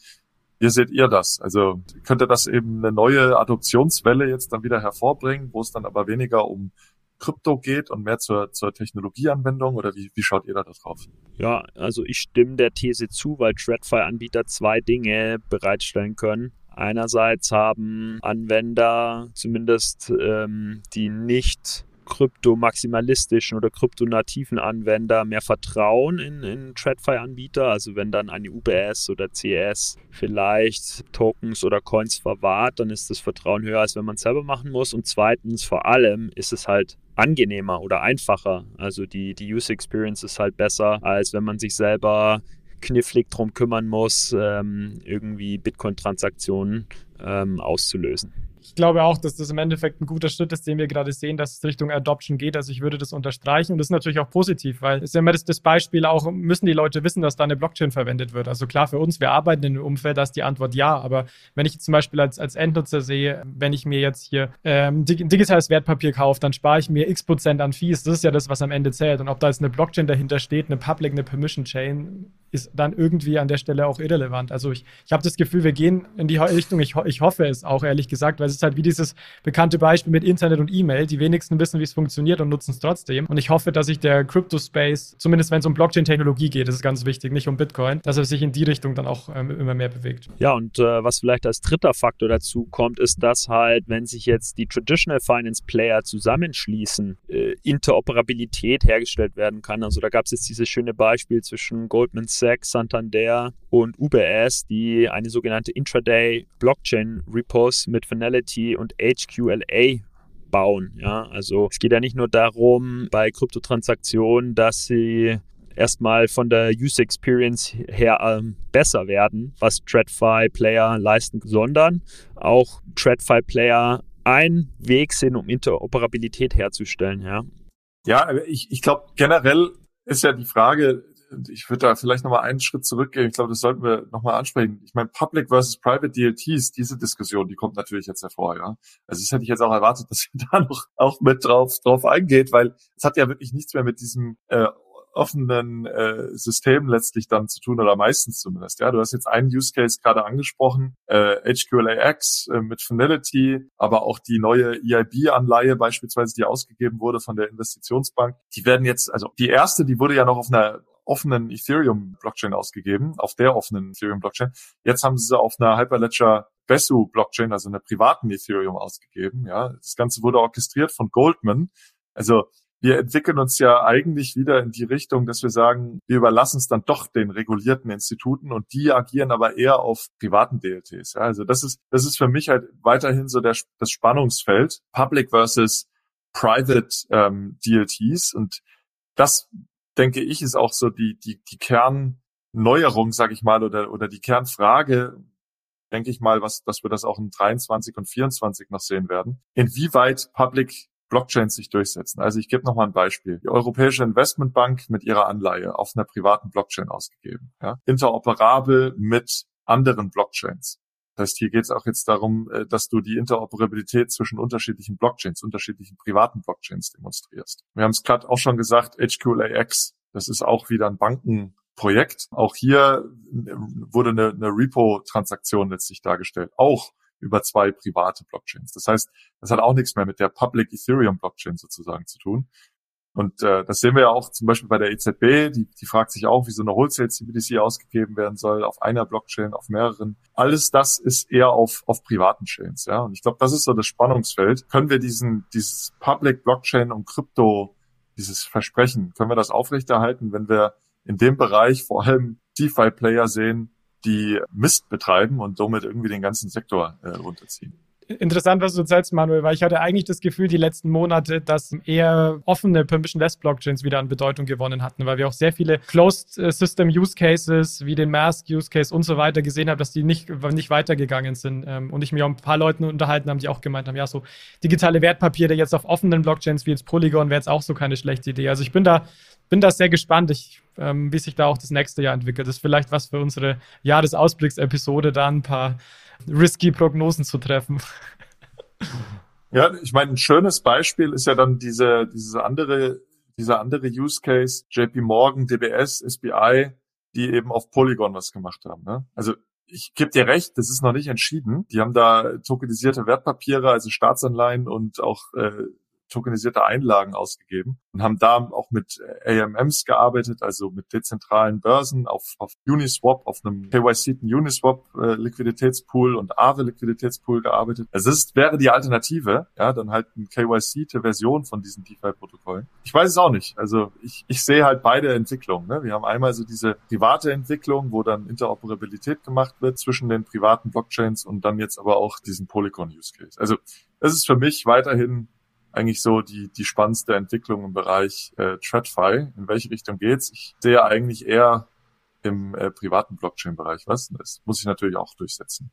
Wie seht ihr das? Also könnte das eben eine neue Adoptionswelle jetzt dann wieder hervorbringen, wo es dann aber weniger um Krypto geht und mehr zur, zur Technologieanwendung oder wie, wie schaut ihr da drauf? Ja, also ich stimme der These zu, weil TradFi-Anbieter zwei Dinge bereitstellen können. Einerseits haben Anwender, zumindest ähm, die nicht kryptomaximalistischen oder kryptonativen Anwender mehr Vertrauen in, in TradFi-Anbieter. Also wenn dann eine UBS oder CS vielleicht Tokens oder Coins verwahrt, dann ist das Vertrauen höher, als wenn man es selber machen muss. Und zweitens, vor allem ist es halt angenehmer oder einfacher. Also die, die User Experience ist halt besser, als wenn man sich selber knifflig drum kümmern muss, ähm, irgendwie Bitcoin-Transaktionen ähm, auszulösen ich glaube auch, dass das im Endeffekt ein guter Schritt ist, den wir gerade sehen, dass es Richtung Adoption geht. Also ich würde das unterstreichen und das ist natürlich auch positiv, weil es ist ja immer das, das Beispiel auch, müssen die Leute wissen, dass da eine Blockchain verwendet wird. Also klar, für uns, wir arbeiten in dem Umfeld, da ist die Antwort ja, aber wenn ich zum Beispiel als, als Endnutzer sehe, wenn ich mir jetzt hier ähm, digitales Wertpapier kaufe, dann spare ich mir x Prozent an Fees. Das ist ja das, was am Ende zählt. Und ob da jetzt eine Blockchain dahinter steht, eine Public, eine Permission Chain, ist dann irgendwie an der Stelle auch irrelevant. Also ich, ich habe das Gefühl, wir gehen in die Richtung, ich, ich hoffe es auch ehrlich gesagt, weil es ist halt wie dieses bekannte Beispiel mit Internet und E-Mail. Die wenigsten wissen, wie es funktioniert und nutzen es trotzdem. Und ich hoffe, dass sich der Crypto-Space, zumindest wenn es um Blockchain-Technologie geht, das ist ganz wichtig, nicht um Bitcoin, dass er sich in die Richtung dann auch ähm, immer mehr bewegt. Ja, und äh, was vielleicht als dritter Faktor dazu kommt, ist, dass halt, wenn sich jetzt die Traditional Finance Player zusammenschließen, äh, Interoperabilität hergestellt werden kann. Also da gab es jetzt dieses schöne Beispiel zwischen Goldman Sachs, Santander und UBS, die eine sogenannte Intraday Blockchain Repos mit Finality und HQLA bauen. Ja, also es geht ja nicht nur darum, bei Kryptotransaktionen, dass sie erstmal von der User Experience her ähm, besser werden, was TradFi-Player leisten, sondern auch TradFi-Player ein Weg sind, um Interoperabilität herzustellen. Ja, ja ich, ich glaube, generell ist ja die Frage, ich würde da vielleicht nochmal einen Schritt zurückgehen. Ich glaube, das sollten wir nochmal ansprechen. Ich meine, Public versus Private DLTs, diese Diskussion, die kommt natürlich jetzt hervor, ja. Also das hätte ich jetzt auch erwartet, dass ihr da noch auch mit drauf, drauf eingeht, weil es hat ja wirklich nichts mehr mit diesem äh, offenen äh, System letztlich dann zu tun oder meistens zumindest. Ja, du hast jetzt einen Use Case gerade angesprochen, äh, HQLAX äh, mit Finality, aber auch die neue EIB-Anleihe beispielsweise, die ausgegeben wurde von der Investitionsbank. Die werden jetzt, also die erste, die wurde ja noch auf einer offenen Ethereum-Blockchain ausgegeben, auf der offenen Ethereum-Blockchain. Jetzt haben sie sie auf einer Hyperledger Besu-Blockchain, also einer privaten Ethereum ausgegeben. Ja, das Ganze wurde orchestriert von Goldman. Also wir entwickeln uns ja eigentlich wieder in die Richtung, dass wir sagen, wir überlassen es dann doch den regulierten Instituten und die agieren aber eher auf privaten DLTs. Ja, also das ist, das ist für mich halt weiterhin so der, das Spannungsfeld Public versus Private ähm, DLTs und das denke ich, ist auch so die, die, die Kernneuerung, sage ich mal, oder, oder die Kernfrage, denke ich mal, was, dass wir das auch in 23 und 24 noch sehen werden. Inwieweit Public Blockchains sich durchsetzen. Also ich gebe noch mal ein Beispiel. Die Europäische Investmentbank mit ihrer Anleihe auf einer privaten Blockchain ausgegeben. Ja? Interoperabel mit anderen Blockchains. Das heißt, hier geht es auch jetzt darum, äh, dass du die Interoperabilität zwischen unterschiedlichen Blockchains, unterschiedlichen privaten Blockchains demonstrierst. Wir haben es gerade auch schon gesagt, HQLAX, das ist auch wieder ein Bankenprojekt. Auch hier äh, wurde eine, eine Repo-Transaktion letztlich dargestellt, auch über zwei private Blockchains. Das heißt, das hat auch nichts mehr mit der Public Ethereum Blockchain sozusagen zu tun, und äh, das sehen wir ja auch zum Beispiel bei der EZB, die, die fragt sich auch, wie so eine Wholesale CBDC ausgegeben werden soll, auf einer Blockchain, auf mehreren. Alles das ist eher auf, auf privaten Chains, ja. Und ich glaube, das ist so das Spannungsfeld. Können wir diesen, dieses Public Blockchain und Krypto, dieses Versprechen, können wir das aufrechterhalten, wenn wir in dem Bereich vor allem DeFi-Player sehen, die Mist betreiben und somit irgendwie den ganzen Sektor äh, runterziehen? Interessant, was du erzählst, Manuel, weil ich hatte eigentlich das Gefühl, die letzten Monate, dass eher offene Permissionless Blockchains wieder an Bedeutung gewonnen hatten, weil wir auch sehr viele Closed äh, System Use Cases wie den Mask Use Case und so weiter gesehen haben, dass die nicht, nicht weitergegangen sind. Ähm, und ich mich auch ein paar Leuten unterhalten haben, die auch gemeint haben, ja, so digitale Wertpapiere jetzt auf offenen Blockchains wie jetzt Polygon wäre jetzt auch so keine schlechte Idee. Also ich bin da, bin da sehr gespannt, ich, ähm, wie sich da auch das nächste Jahr entwickelt. Das ist vielleicht was für unsere Jahresausblicksepisode, da ein paar risky Prognosen zu treffen. Ja, ich meine, ein schönes Beispiel ist ja dann diese, diese andere, dieser andere Use Case, JP Morgan, DBS, SBI, die eben auf Polygon was gemacht haben. Ne? Also ich gebe dir recht, das ist noch nicht entschieden. Die haben da tokenisierte Wertpapiere, also Staatsanleihen und auch äh, tokenisierte Einlagen ausgegeben und haben da auch mit AMMs gearbeitet, also mit dezentralen Börsen auf, auf Uniswap, auf einem KYC Uniswap äh, Liquiditätspool und Aave Liquiditätspool gearbeitet. Also ist, wäre die Alternative, ja, dann halt eine KYC-Version von diesen DeFi-Protokollen. Ich weiß es auch nicht. Also ich, ich sehe halt beide Entwicklungen. Ne? Wir haben einmal so diese private Entwicklung, wo dann Interoperabilität gemacht wird zwischen den privaten Blockchains und dann jetzt aber auch diesen Polygon-Use-Case. Also das ist für mich weiterhin eigentlich so die, die spannendste Entwicklung im Bereich äh, TradFi. In welche Richtung geht's? Ich sehe eigentlich eher im äh, privaten Blockchain-Bereich was. Das muss ich natürlich auch durchsetzen.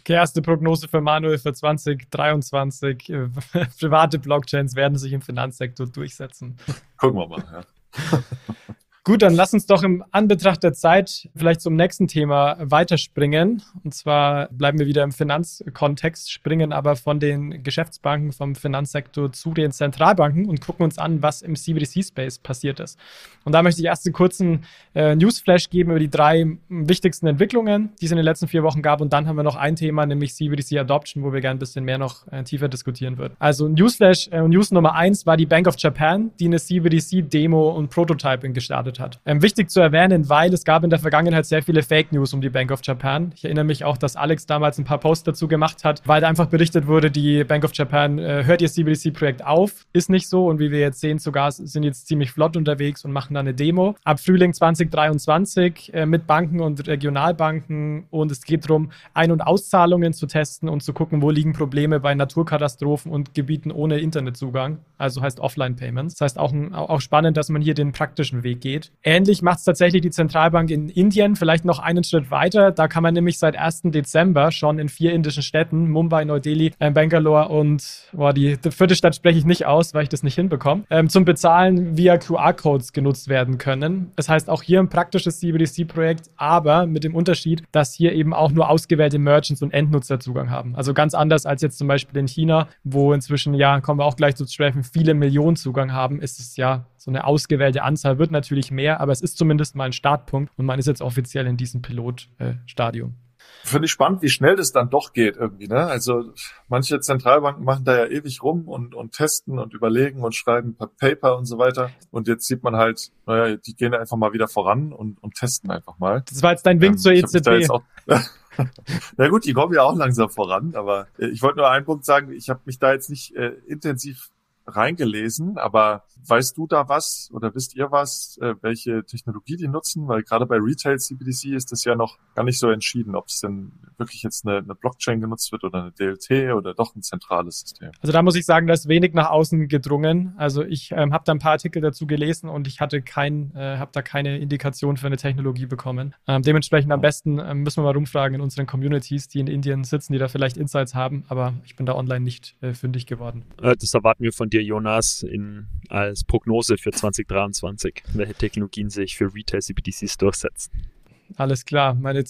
Okay, erste Prognose für Manuel für 2023. Äh, private Blockchains werden sich im Finanzsektor durchsetzen. Gucken wir mal, ja. Gut, dann lass uns doch im Anbetracht der Zeit vielleicht zum nächsten Thema weiterspringen. Und zwar bleiben wir wieder im Finanzkontext, springen aber von den Geschäftsbanken, vom Finanzsektor zu den Zentralbanken und gucken uns an, was im CBDC-Space passiert ist. Und da möchte ich erst einen kurzen äh, Newsflash geben über die drei wichtigsten Entwicklungen, die es in den letzten vier Wochen gab. Und dann haben wir noch ein Thema, nämlich CBDC Adoption, wo wir gerne ein bisschen mehr noch äh, tiefer diskutieren würden. Also Newsflash, äh, News Nummer eins war die Bank of Japan, die eine CBDC-Demo und Prototyping gestartet geführt hat. Ähm, wichtig zu erwähnen, weil es gab in der Vergangenheit sehr viele Fake News um die Bank of Japan. Ich erinnere mich auch, dass Alex damals ein paar Posts dazu gemacht hat, weil da einfach berichtet wurde, die Bank of Japan äh, hört ihr CBDC-Projekt auf. Ist nicht so und wie wir jetzt sehen, sogar sind jetzt ziemlich flott unterwegs und machen da eine Demo. Ab Frühling 2023 äh, mit Banken und Regionalbanken und es geht darum, Ein- und Auszahlungen zu testen und zu gucken, wo liegen Probleme bei Naturkatastrophen und Gebieten ohne Internetzugang, also heißt Offline-Payments. Das heißt auch, auch spannend, dass man hier den praktischen Weg geht. Ähnlich macht es tatsächlich die Zentralbank in Indien, vielleicht noch einen Schritt weiter. Da kann man nämlich seit 1. Dezember schon in vier indischen Städten, Mumbai, Neu-Delhi, äh, Bangalore und boah, die, die, vierte Stadt spreche ich nicht aus, weil ich das nicht hinbekomme, ähm, zum Bezahlen via QR-Codes genutzt werden können. Das heißt auch hier ein praktisches CBDC-Projekt, aber mit dem Unterschied, dass hier eben auch nur ausgewählte Merchants und Endnutzer Zugang haben. Also ganz anders als jetzt zum Beispiel in China, wo inzwischen, ja, kommen wir auch gleich zu sprechen, viele Millionen Zugang haben, ist es ja so eine ausgewählte Anzahl, wird natürlich mehr, aber es ist zumindest mal ein Startpunkt und man ist jetzt offiziell in diesem Pilotstadium. Finde ich spannend, wie schnell das dann doch geht irgendwie. Ne? Also manche Zentralbanken machen da ja ewig rum und, und testen und überlegen und schreiben Paper und so weiter. Und jetzt sieht man halt, naja, die gehen einfach mal wieder voran und, und testen einfach mal. Das war jetzt dein Wink ähm, zur EZB. Na gut, die kommen ja auch langsam voran, aber äh, ich wollte nur einen Punkt sagen, ich habe mich da jetzt nicht äh, intensiv reingelesen, aber weißt du da was oder wisst ihr was, äh, welche Technologie die nutzen? Weil gerade bei Retail CBDC ist das ja noch gar nicht so entschieden, ob es denn wirklich jetzt eine, eine Blockchain genutzt wird oder eine DLT oder doch ein zentrales System. Also da muss ich sagen, da ist wenig nach außen gedrungen. Also ich ähm, habe da ein paar Artikel dazu gelesen und ich hatte kein, äh, habe da keine Indikation für eine Technologie bekommen. Ähm, dementsprechend am besten ähm, müssen wir mal rumfragen in unseren Communities, die in Indien sitzen, die da vielleicht Insights haben, aber ich bin da online nicht äh, fündig geworden. Äh, das erwarten wir von dir dir, Jonas, in, als Prognose für 2023, welche Technologien sich für Retail CBDCs durchsetzen? Alles klar. Meine,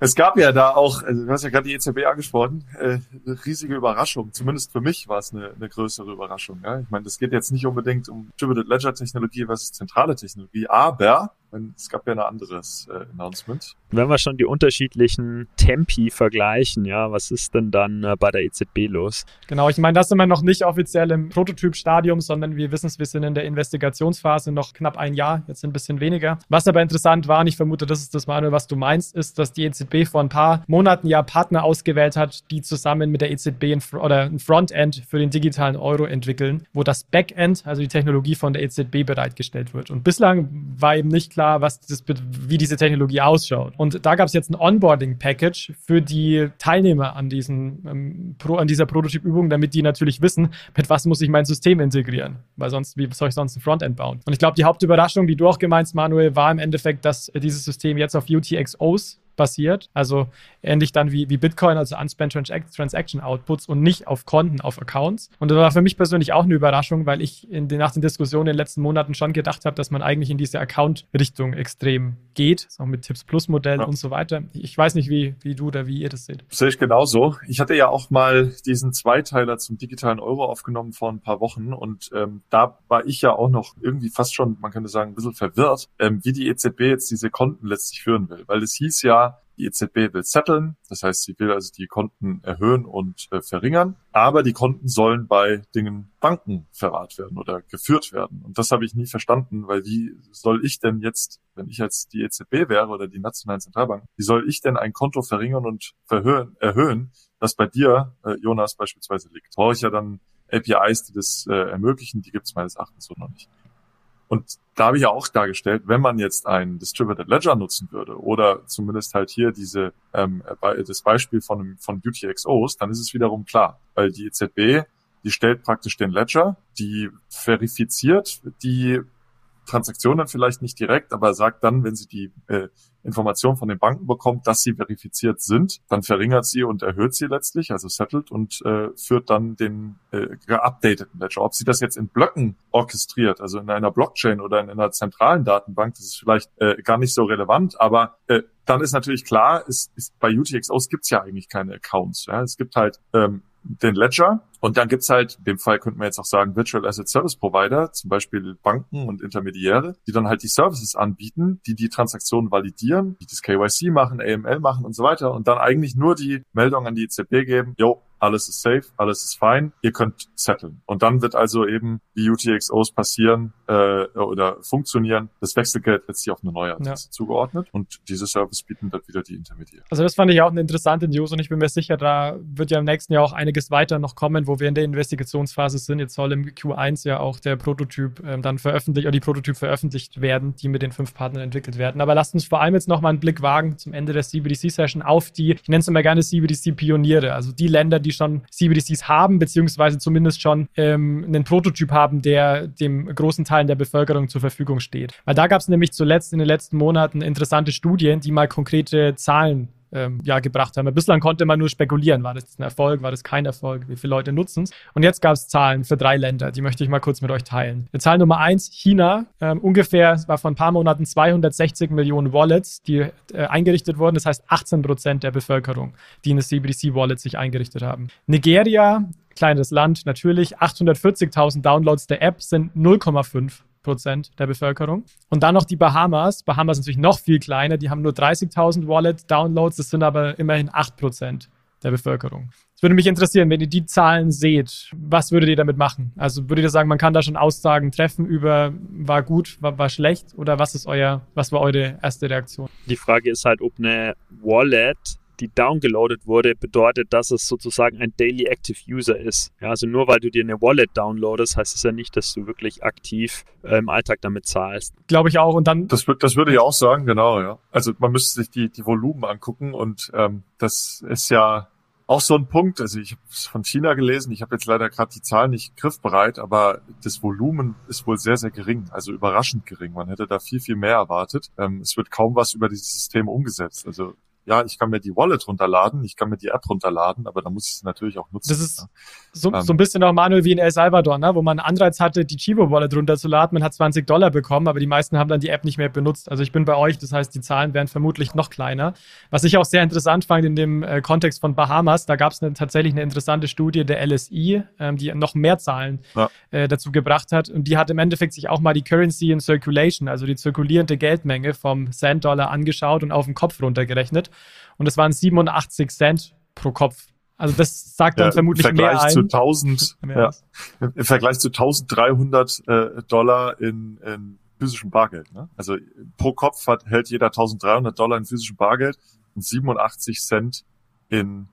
es gab ja da auch, also du hast ja gerade die EZB angesprochen, äh, eine riesige Überraschung. Zumindest für mich war es eine, eine größere Überraschung. Ja? Ich meine, das geht jetzt nicht unbedingt um Distributed Ledger Technologie versus zentrale Technologie, aber es gab ja ein anderes äh, Announcement. Wenn wir schon die unterschiedlichen Tempi vergleichen, ja, was ist denn dann äh, bei der EZB los? Genau, ich meine, das sind wir noch nicht offiziell im Prototypstadium, sondern wir wissen es, wir sind in der Investigationsphase noch knapp ein Jahr, jetzt ein bisschen weniger. Was aber interessant war, und ich vermute, das ist das, Manuel, was du meinst, ist, dass die EZB vor ein paar Monaten ja Partner ausgewählt hat, die zusammen mit der EZB ein, oder ein Frontend für den digitalen Euro entwickeln, wo das Backend, also die Technologie von der EZB bereitgestellt wird. Und bislang war eben nicht klar, was das, wie diese Technologie ausschaut. Und da gab es jetzt ein Onboarding-Package für die Teilnehmer an, diesen, ähm, Pro, an dieser Prototypübung, damit die natürlich wissen, mit was muss ich mein System integrieren. Weil sonst, wie soll ich sonst ein Frontend bauen? Und ich glaube, die Hauptüberraschung, die du auch gemeinst, Manuel, war im Endeffekt, dass dieses System jetzt auf UTXOs basiert. Also ähnlich dann wie, wie Bitcoin, also Unspent Transaction Outputs und nicht auf Konten, auf Accounts. Und das war für mich persönlich auch eine Überraschung, weil ich in den, nach den Diskussionen in den letzten Monaten schon gedacht habe, dass man eigentlich in diese Account-Richtung extrem geht, auch mit Tips Plus Modell ja. und so weiter. Ich weiß nicht, wie, wie du oder wie ihr das seht. Sehe ich genauso. Ich hatte ja auch mal diesen Zweiteiler zum digitalen Euro aufgenommen vor ein paar Wochen und ähm, da war ich ja auch noch irgendwie fast schon, man könnte sagen, ein bisschen verwirrt, ähm, wie die EZB jetzt diese Konten letztlich führen will. Weil es hieß ja, Die EZB will setteln, das heißt, sie will also die Konten erhöhen und äh, verringern, aber die Konten sollen bei Dingen Banken verwahrt werden oder geführt werden. Und das habe ich nie verstanden, weil wie soll ich denn jetzt, wenn ich jetzt die EZB wäre oder die nationalen Zentralbanken, wie soll ich denn ein Konto verringern und verhöhen, erhöhen, das bei dir, äh, Jonas, beispielsweise liegt? Brauche ich ja dann APIs, die das äh, ermöglichen, die gibt es meines Erachtens so noch nicht. Und da habe ich ja auch dargestellt, wenn man jetzt ein Distributed Ledger nutzen würde oder zumindest halt hier diese ähm, das Beispiel von, von UTXOs, dann ist es wiederum klar, weil die EZB, die stellt praktisch den Ledger, die verifiziert die Transaktionen vielleicht nicht direkt, aber sagt dann, wenn sie die äh, Information von den Banken bekommt, dass sie verifiziert sind, dann verringert sie und erhöht sie letztlich, also settelt und äh, führt dann den äh, geupdateten Ledger. Ob sie das jetzt in Blöcken orchestriert, also in einer Blockchain oder in einer zentralen Datenbank, das ist vielleicht äh, gar nicht so relevant, aber äh, dann ist natürlich klar, es ist, bei UTXOs gibt's ja eigentlich keine Accounts. Ja? Es gibt halt ähm, den Ledger. Und dann gibt's halt, in dem Fall könnten wir jetzt auch sagen, Virtual Asset Service Provider, zum Beispiel Banken und Intermediäre, die dann halt die Services anbieten, die die Transaktionen validieren, die das KYC machen, AML machen und so weiter und dann eigentlich nur die Meldung an die EZB geben, jo, alles ist safe, alles ist fein, ihr könnt setteln. Und dann wird also eben die UTXOs passieren äh, oder funktionieren. Das Wechselgeld wird sich auf eine neue Adresse ja. zugeordnet und diese Service bieten dann wieder die Intermediäre. Also das fand ich auch eine interessante News und ich bin mir sicher, da wird ja im nächsten Jahr auch einiges weiter noch kommen, wo wir in der Investigationsphase sind. Jetzt soll im Q1 ja auch der Prototyp ähm, dann veröffentlicht oder die Prototyp veröffentlicht werden, die mit den fünf Partnern entwickelt werden. Aber lasst uns vor allem jetzt nochmal einen Blick wagen zum Ende der CBDC-Session auf die, ich nenne es immer gerne CBDC-Pioniere, also die Länder, die die schon CBDCs haben, beziehungsweise zumindest schon ähm, einen Prototyp haben, der dem großen Teilen der Bevölkerung zur Verfügung steht. Weil da gab es nämlich zuletzt in den letzten Monaten interessante Studien, die mal konkrete Zahlen ähm, ja, gebracht haben. Bislang konnte man nur spekulieren, war das ein Erfolg, war das kein Erfolg, wie viele Leute nutzen es. Und jetzt gab es Zahlen für drei Länder, die möchte ich mal kurz mit euch teilen. Die Zahl Nummer eins, China, ähm, ungefähr, war vor ein paar Monaten 260 Millionen Wallets, die äh, eingerichtet wurden. Das heißt 18 Prozent der Bevölkerung, die eine CBDC-Wallet sich eingerichtet haben. Nigeria, kleines Land, natürlich, 840.000 Downloads der App sind 0,5 Prozent der Bevölkerung. Und dann noch die Bahamas. Bahamas ist natürlich noch viel kleiner. Die haben nur 30.000 Wallet-Downloads. Das sind aber immerhin 8 Prozent der Bevölkerung. Es würde mich interessieren, wenn ihr die Zahlen seht, was würdet ihr damit machen? Also würdet ihr sagen, man kann da schon Aussagen treffen über war gut, war, war schlecht oder was ist euer, was war eure erste Reaktion? Die Frage ist halt, ob eine Wallet die downgeloadet wurde, bedeutet, dass es sozusagen ein Daily Active User ist. Ja, also nur weil du dir eine Wallet downloadest, heißt es ja nicht, dass du wirklich aktiv äh, im Alltag damit zahlst. Glaube ich auch. Und dann. Das, das würde ich auch sagen, genau, ja. Also man müsste sich die, die Volumen angucken und ähm, das ist ja auch so ein Punkt, also ich habe es von China gelesen, ich habe jetzt leider gerade die Zahlen nicht griffbereit, aber das Volumen ist wohl sehr, sehr gering, also überraschend gering. Man hätte da viel, viel mehr erwartet. Ähm, es wird kaum was über dieses System umgesetzt. Also ja, ich kann mir die Wallet runterladen, ich kann mir die App runterladen, aber da muss ich sie natürlich auch nutzen. Das ist ne? so, ähm, so ein bisschen auch Manuel wie in El Salvador, ne? wo man einen Anreiz hatte, die Chivo Wallet runterzuladen. Man hat 20 Dollar bekommen, aber die meisten haben dann die App nicht mehr benutzt. Also ich bin bei euch, das heißt, die Zahlen wären vermutlich noch kleiner. Was ich auch sehr interessant fand in dem äh, Kontext von Bahamas, da gab es ne, tatsächlich eine interessante Studie der LSI, ähm, die noch mehr Zahlen ja. äh, dazu gebracht hat. Und die hat im Endeffekt sich auch mal die Currency in Circulation, also die zirkulierende Geldmenge vom Cent-Dollar angeschaut und auf den Kopf runtergerechnet und es waren 87 Cent pro Kopf. Also das sagt dann ja, vermutlich im Vergleich mehr ein. Zu 1000, ja, Im Vergleich zu 1300 äh, Dollar in, in physischem Bargeld. Ne? Also pro Kopf hat, hält jeder 1300 Dollar in physischem Bargeld und 87 Cent in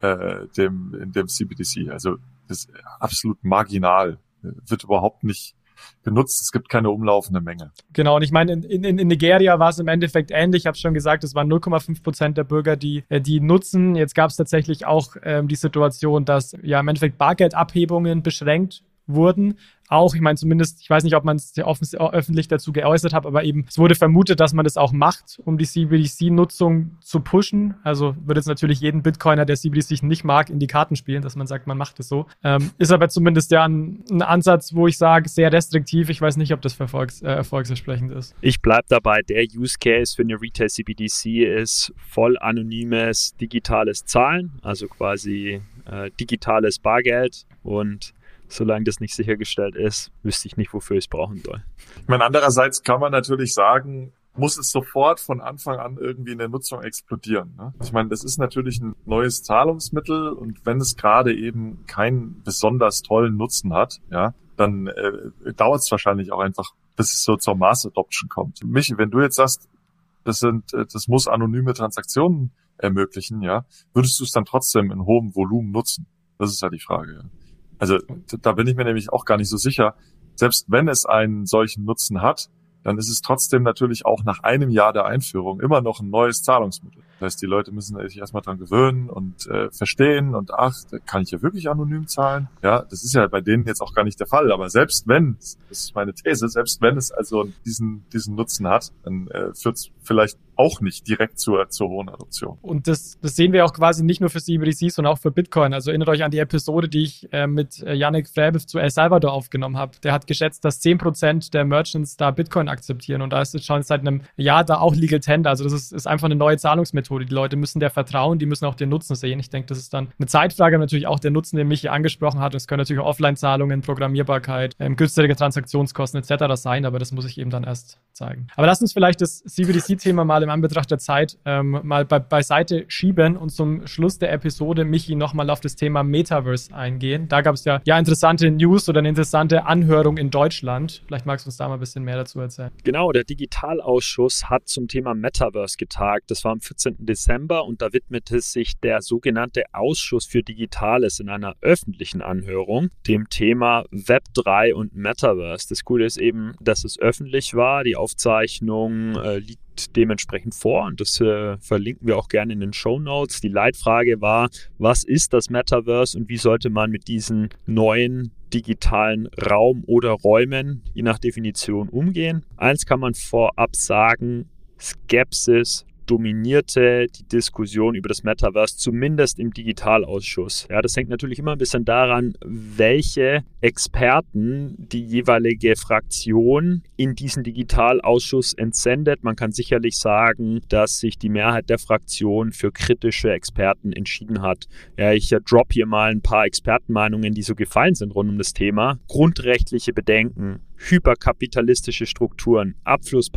äh, dem in dem CBDC. Also das ist absolut marginal. Wird überhaupt nicht benutzt. Es gibt keine umlaufende Menge. Genau, und ich meine, in, in, in Nigeria war es im Endeffekt ähnlich. Ich habe schon gesagt, es waren 0,5 Prozent der Bürger, die, äh, die nutzen. Jetzt gab es tatsächlich auch ähm, die Situation, dass ja im Endeffekt Bargeldabhebungen beschränkt wurden auch, ich meine zumindest, ich weiß nicht, ob man es öffentlich dazu geäußert hat, aber eben es wurde vermutet, dass man das auch macht, um die CBDC-Nutzung zu pushen. Also würde jetzt natürlich jeden Bitcoiner, der CBDC nicht mag, in die Karten spielen, dass man sagt, man macht es so. Ähm, ist aber zumindest ja ein, ein, Ansatz, wo ich sage, sehr restriktiv. Ich weiß nicht, ob das Erfolgs, äh, erfolgsversprechend ist. Ich bleibe dabei, der Use Case für eine Retail CBDC ist voll anonymes digitales Zahlen, also quasi äh, digitales Bargeld und solange das nicht sichergestellt ist, wüsste ich nicht, wofür ich es brauchen soll. Ich meine, andererseits kann man natürlich sagen, muss es sofort von Anfang an irgendwie in der Nutzung explodieren. Ne? Ich meine, das ist natürlich ein neues Zahlungsmittel und wenn es gerade eben keinen besonders tollen Nutzen hat, ja, dann äh, dauert es wahrscheinlich auch einfach, bis es so zur Mass Adoption kommt. Michi, wenn du jetzt sagst, das sind, äh, das muss anonyme Transaktionen ermöglichen, ja, würdest du es dann trotzdem in hohem Volumen nutzen? Das ist ja die Frage. Ja. Also da bin ich mir nämlich auch gar nicht so sicher. Selbst wenn es einen solchen Nutzen hat, dann ist es trotzdem natürlich auch nach einem Jahr der Einführung immer noch ein neues Zahlungsmittel. Das heißt, die Leute müssen sich erstmal dran gewöhnen und äh, verstehen und ach, kann ich ja wirklich anonym zahlen. Ja, das ist ja bei denen jetzt auch gar nicht der Fall. Aber selbst wenn, das ist meine These, selbst wenn es also diesen, diesen Nutzen hat, dann äh, führt es vielleicht auch nicht direkt zur, zur hohen Adoption. Und das, das sehen wir auch quasi nicht nur für CBDC, sondern auch für Bitcoin. Also erinnert euch an die Episode, die ich äh, mit äh, Yannick Fräbe zu El Salvador aufgenommen habe. Der hat geschätzt, dass 10% der Merchants da Bitcoin akzeptieren. Und da ist es schon seit einem Jahr da auch Legal Tender. Also das ist, ist einfach eine neue Zahlungsmethode. Die Leute müssen der vertrauen, die müssen auch den Nutzen sehen. Ich denke, das ist dann eine Zeitfrage, natürlich auch der Nutzen, den Michi angesprochen hat. Und es können natürlich Offline-Zahlungen, Programmierbarkeit, ähm, günstige Transaktionskosten etc. sein, aber das muss ich eben dann erst zeigen. Aber lass uns vielleicht das CBDC-Thema mal im Anbetracht der Zeit ähm, mal be beiseite schieben und zum Schluss der Episode Michi nochmal auf das Thema Metaverse eingehen. Da gab es ja, ja interessante News oder eine interessante Anhörung in Deutschland. Vielleicht magst du uns da mal ein bisschen mehr dazu erzählen. Genau, der Digitalausschuss hat zum Thema Metaverse getagt. Das war am 14. Dezember und da widmete sich der sogenannte Ausschuss für Digitales in einer öffentlichen Anhörung dem Thema Web3 und Metaverse. Das Coole ist eben, dass es öffentlich war. Die Aufzeichnung äh, liegt dementsprechend vor und das äh, verlinken wir auch gerne in den Show Notes. Die Leitfrage war, was ist das Metaverse und wie sollte man mit diesen neuen digitalen Raum oder Räumen, je nach Definition, umgehen? Eins kann man vorab sagen, Skepsis dominierte die Diskussion über das Metaverse, zumindest im Digitalausschuss. Ja, das hängt natürlich immer ein bisschen daran, welche Experten die jeweilige Fraktion in diesen Digitalausschuss entsendet. Man kann sicherlich sagen, dass sich die Mehrheit der Fraktion für kritische Experten entschieden hat. Ja, ich drop hier mal ein paar Expertenmeinungen, die so gefallen sind rund um das Thema. Grundrechtliche Bedenken, hyperkapitalistische Strukturen, Abfluss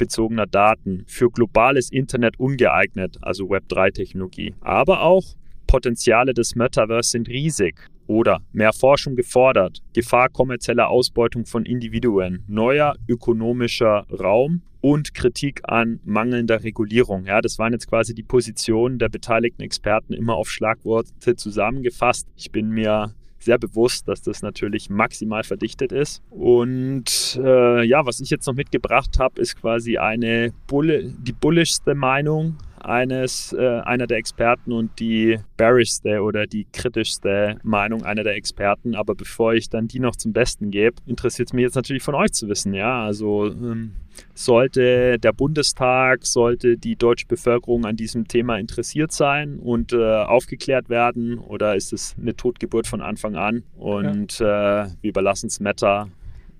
personenbezogener Daten, für globales Internet ungeeignet, also Web3-Technologie. Aber auch Potenziale des Metaverse sind riesig. Oder mehr Forschung gefordert, Gefahr kommerzieller Ausbeutung von Individuen, neuer ökonomischer Raum und Kritik an mangelnder Regulierung. Ja, das waren jetzt quasi die Positionen der beteiligten Experten immer auf Schlagworte zusammengefasst. Ich bin mir sehr bewusst, dass das natürlich maximal verdichtet ist. Und äh, ja, was ich jetzt noch mitgebracht habe, ist quasi eine Bulle, die bullischste Meinung eines äh, einer der Experten und die bearischste oder die kritischste Meinung einer der Experten. Aber bevor ich dann die noch zum Besten gebe, interessiert es mich jetzt natürlich von euch zu wissen. Ja, also ähm, sollte der Bundestag, sollte die deutsche Bevölkerung an diesem Thema interessiert sein und äh, aufgeklärt werden oder ist es eine Totgeburt von Anfang an und ja. äh, wir überlassen es Meta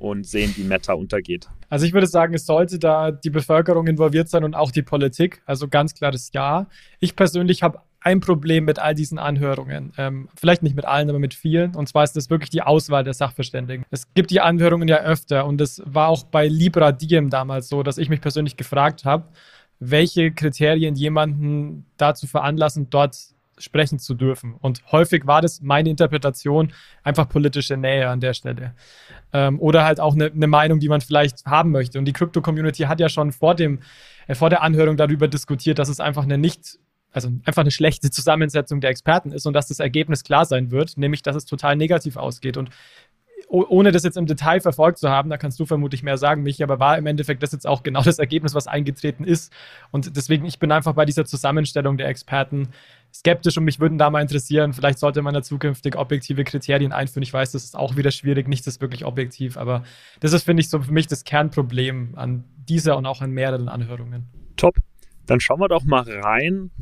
und sehen, wie Meta untergeht? Also ich würde sagen, es sollte da die Bevölkerung involviert sein und auch die Politik. Also ganz klares Ja. Ich persönlich habe ein Problem mit all diesen Anhörungen. Ähm, vielleicht nicht mit allen, aber mit vielen. Und zwar ist das wirklich die Auswahl der Sachverständigen. Es gibt die Anhörungen ja öfter und es war auch bei Libra Diem damals so, dass ich mich persönlich gefragt habe, welche Kriterien jemanden dazu veranlassen, dort sprechen zu dürfen. Und häufig war das meine Interpretation einfach politische Nähe an der Stelle. Ähm, oder halt auch eine, eine, Meinung, die man vielleicht haben möchte. Und die Crypto-Community hat ja schon vor, dem, äh, vor der Anhörung darüber diskutiert, dass es einfach eine nicht also einfach eine schlechte Zusammensetzung der Experten ist und dass das Ergebnis klar sein wird, nämlich dass es total negativ ausgeht. Und ohne das jetzt im Detail verfolgt zu haben, da kannst du vermutlich mehr sagen, mich, aber war im Endeffekt das jetzt auch genau das Ergebnis, was eingetreten ist. Und deswegen, ich bin einfach bei dieser Zusammenstellung der Experten skeptisch und mich würden da mal interessieren, vielleicht sollte man da zukünftig objektive Kriterien einführen. Ich weiß, das ist auch wieder schwierig, nichts ist wirklich objektiv, aber das ist, finde ich, so für mich das Kernproblem an dieser und auch an mehreren Anhörungen. Top. Dann schauen wir doch mal rein,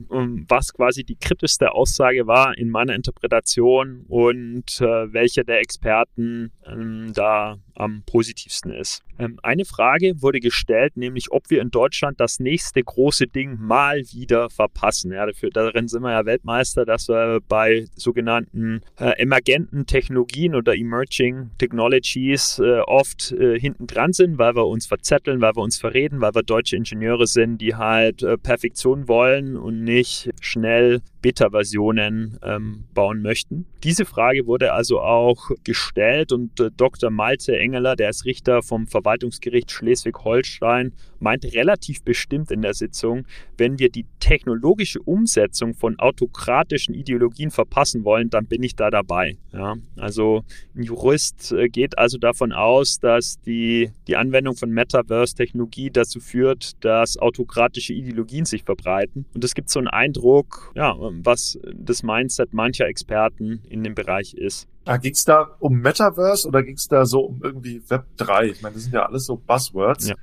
was quasi die kritischste Aussage war in meiner Interpretation und äh, welche der Experten ähm, da am positivsten ist. Ähm, eine Frage wurde gestellt, nämlich ob wir in Deutschland das nächste große Ding mal wieder verpassen. Ja, dafür, darin sind wir ja Weltmeister, dass wir bei sogenannten äh, emergenten Technologien oder Emerging Technologies äh, oft äh, hinten dran sind, weil wir uns verzetteln, weil wir uns verreden, weil wir deutsche Ingenieure sind, die halt äh, Perfektion wollen und nicht schnell Beta-Versionen ähm, bauen möchten. Diese Frage wurde also auch gestellt und äh, Dr. Malte Engeler, der ist Richter vom Verwaltungsgericht Schleswig-Holstein, meinte relativ bestimmt in der Sitzung, wenn wir die technologische Umsetzung von autokratischen Ideologien verpassen wollen, dann bin ich da dabei. Ja, also ein Jurist äh, geht also davon aus, dass die, die Anwendung von Metaverse-Technologie dazu führt, dass autokratische Ideologien sich verbreiten. Und es gibt so einen Eindruck, ja, was das Mindset mancher Experten in dem Bereich ist. Ah, ging es da um Metaverse oder ging es da so um irgendwie Web 3? Ich meine, das sind ja alles so Buzzwords. Ja.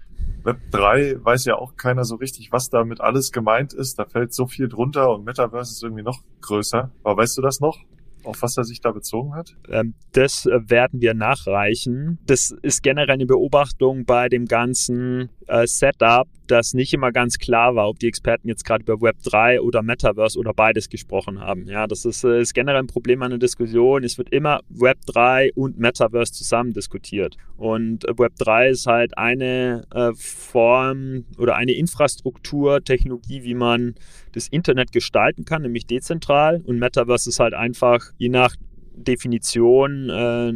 Web 3 weiß ja auch keiner so richtig, was damit alles gemeint ist. Da fällt so viel drunter und Metaverse ist irgendwie noch größer. Aber weißt du das noch? auf was er sich da bezogen hat? Ähm, das äh, werden wir nachreichen. Das ist generell eine Beobachtung bei dem ganzen äh, Setup, dass nicht immer ganz klar war, ob die Experten jetzt gerade über Web 3 oder Metaverse oder beides gesprochen haben. Ja, das ist, äh, ist generell ein Problem an der Diskussion. Es wird immer Web 3 und Metaverse zusammen diskutiert. Und Web 3 ist halt eine äh, Form oder eine Infrastruktur, Technologie, wie man das Internet gestalten kann, nämlich dezentral. Und Metaverse ist halt einfach je nach Definition äh,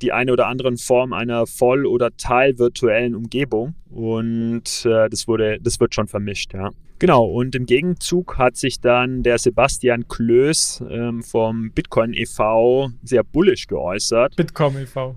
die eine oder andere Form einer voll- oder teilvirtuellen Umgebung. Und äh, das, wurde, das wird schon vermischt, ja. Genau, und im Gegenzug hat sich dann der Sebastian Klöß ähm, vom Bitcoin e.V. sehr bullisch geäußert. Bitcoin e.V.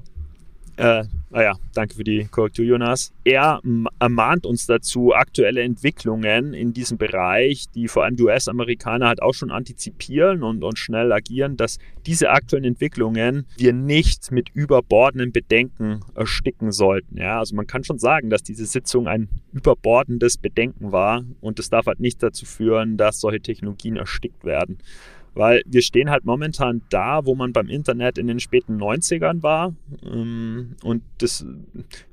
Äh, naja, danke für die Korrektur, Jonas. Er ermahnt uns dazu, aktuelle Entwicklungen in diesem Bereich, die vor allem die US-Amerikaner halt auch schon antizipieren und, und schnell agieren, dass diese aktuellen Entwicklungen wir nicht mit überbordenden Bedenken ersticken sollten. Ja, also man kann schon sagen, dass diese Sitzung ein überbordendes Bedenken war und es darf halt nicht dazu führen, dass solche Technologien erstickt werden. Weil wir stehen halt momentan da, wo man beim Internet in den späten 90ern war. Ähm, und das,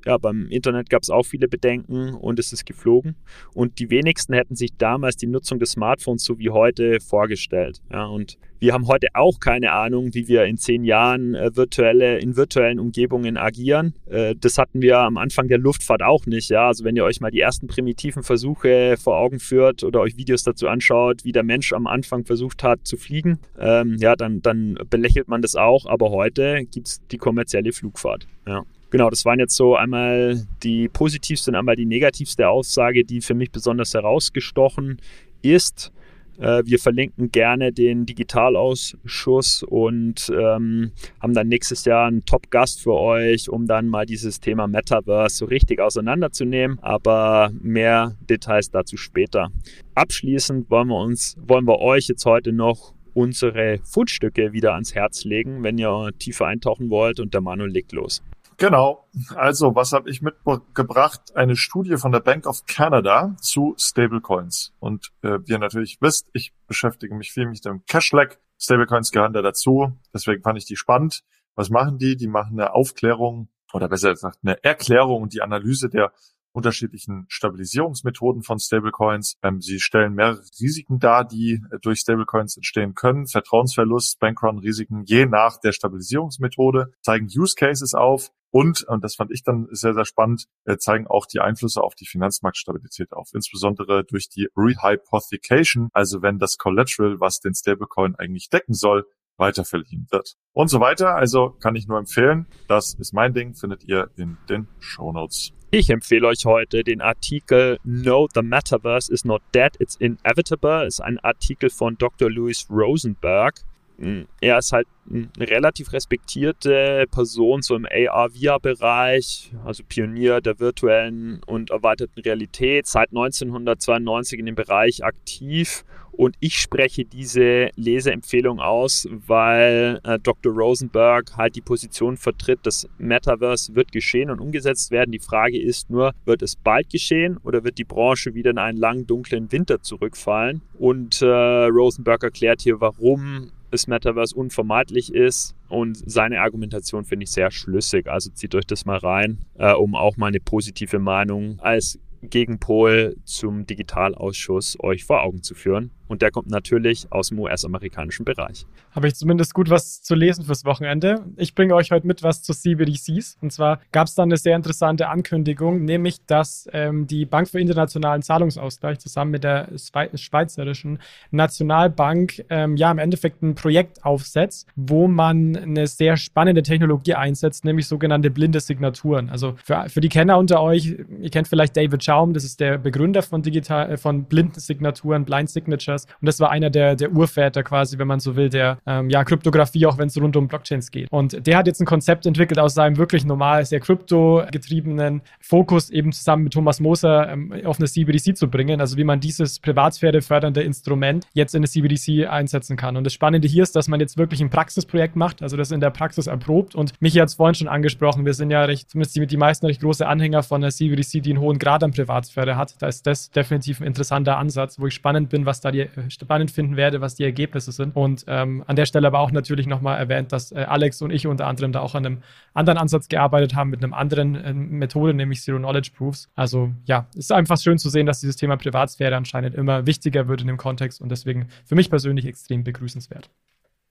ja, beim Internet gab es auch viele Bedenken und es ist geflogen. Und die wenigsten hätten sich damals die Nutzung des Smartphones so wie heute vorgestellt. Ja, und wir haben heute auch keine Ahnung, wie wir in zehn Jahren äh, virtuelle, in virtuellen Umgebungen agieren. Äh, das hatten wir am Anfang der Luftfahrt auch nicht. Ja? Also wenn ihr euch mal die ersten primitiven Versuche vor Augen führt oder euch Videos dazu anschaut, wie der Mensch am Anfang versucht hat zu fliegen, ähm, ja, dann, dann belächelt man das auch. Aber heute gibt es die kommerzielle Flugfahrt. Ja. Genau, das waren jetzt so einmal die positivste und einmal die negativste Aussage, die für mich besonders herausgestochen ist. Äh, wir verlinken gerne den Digitalausschuss und ähm, haben dann nächstes Jahr einen Top-Gast für euch, um dann mal dieses Thema Metaverse so richtig auseinanderzunehmen. Aber mehr Details dazu später. Abschließend wollen wir uns, wollen wir euch jetzt heute noch unsere Fundstücke wieder ans Herz legen, wenn ihr tiefer eintauchen wollt und der Manuel legt los. Genau. Also, was habe ich mitgebracht? Eine Studie von der Bank of Canada zu Stablecoins. Und äh, wie ihr natürlich wisst, ich beschäftige mich viel mit dem Cashlack. Stablecoins gehören da dazu. Deswegen fand ich die spannend. Was machen die? Die machen eine Aufklärung oder besser gesagt eine Erklärung und die Analyse der unterschiedlichen Stabilisierungsmethoden von Stablecoins. Ähm, sie stellen mehrere Risiken dar, die äh, durch Stablecoins entstehen können. Vertrauensverlust, Bankrun-Risiken je nach der Stabilisierungsmethode, zeigen Use Cases auf und, und das fand ich dann sehr, sehr spannend, äh, zeigen auch die Einflüsse auf die Finanzmarktstabilität auf, insbesondere durch die Rehypothecation, also wenn das Collateral, was den Stablecoin eigentlich decken soll, weiterverliehen wird. Und so weiter. Also kann ich nur empfehlen. Das ist mein Ding, findet ihr in den Show Notes. Ich empfehle euch heute den Artikel No, the Metaverse is not dead, it's inevitable. Ist ein Artikel von Dr. Louis Rosenberg. Hm, er ist halt eine relativ respektierte Person so im AR-VR-Bereich, also Pionier der virtuellen und erweiterten Realität, seit 1992 in dem Bereich aktiv. Und ich spreche diese Leseempfehlung aus, weil äh, Dr. Rosenberg halt die Position vertritt, das Metaverse wird geschehen und umgesetzt werden. Die Frage ist nur, wird es bald geschehen oder wird die Branche wieder in einen langen, dunklen Winter zurückfallen? Und äh, Rosenberg erklärt hier, warum das Metaverse unvermeidlich ist und seine Argumentation finde ich sehr schlüssig. Also zieht euch das mal rein, äh, um auch mal eine positive Meinung als Gegenpol zum Digitalausschuss euch vor Augen zu führen. Und der kommt natürlich aus dem US-amerikanischen Bereich. Habe ich zumindest gut was zu lesen fürs Wochenende. Ich bringe euch heute mit was zu CBDCs. Und zwar gab es dann eine sehr interessante Ankündigung, nämlich, dass ähm, die Bank für internationalen Zahlungsausgleich zusammen mit der Schweizerischen Nationalbank ähm, ja im Endeffekt ein Projekt aufsetzt, wo man eine sehr spannende Technologie einsetzt, nämlich sogenannte blinde Signaturen. Also für, für die Kenner unter euch, ihr kennt vielleicht David Schaum, das ist der Begründer von digital, äh, von blinden Signaturen, Blind Signatures. Und das war einer der, der Urväter quasi, wenn man so will, der ähm, ja, Kryptographie, auch wenn es rund um Blockchains geht. Und der hat jetzt ein Konzept entwickelt aus seinem wirklich normal, sehr krypto-getriebenen Fokus eben zusammen mit Thomas Moser ähm, auf eine CBDC zu bringen. Also wie man dieses Privatsphäre fördernde Instrument jetzt in eine CBDC einsetzen kann. Und das Spannende hier ist, dass man jetzt wirklich ein Praxisprojekt macht, also das in der Praxis erprobt. Und Michi hat es vorhin schon angesprochen, wir sind ja recht, zumindest die, die meisten recht große Anhänger von einer CBDC, die einen hohen Grad an Privatsphäre hat. Da ist das definitiv ein interessanter Ansatz, wo ich spannend bin, was da die, spannend finden werde, was die Ergebnisse sind. Und ähm, an der Stelle aber auch natürlich nochmal erwähnt, dass äh, Alex und ich unter anderem da auch an einem anderen Ansatz gearbeitet haben, mit einem anderen äh, Methode, nämlich Zero Knowledge Proofs. Also ja, ist einfach schön zu sehen, dass dieses Thema Privatsphäre anscheinend immer wichtiger wird in dem Kontext und deswegen für mich persönlich extrem begrüßenswert.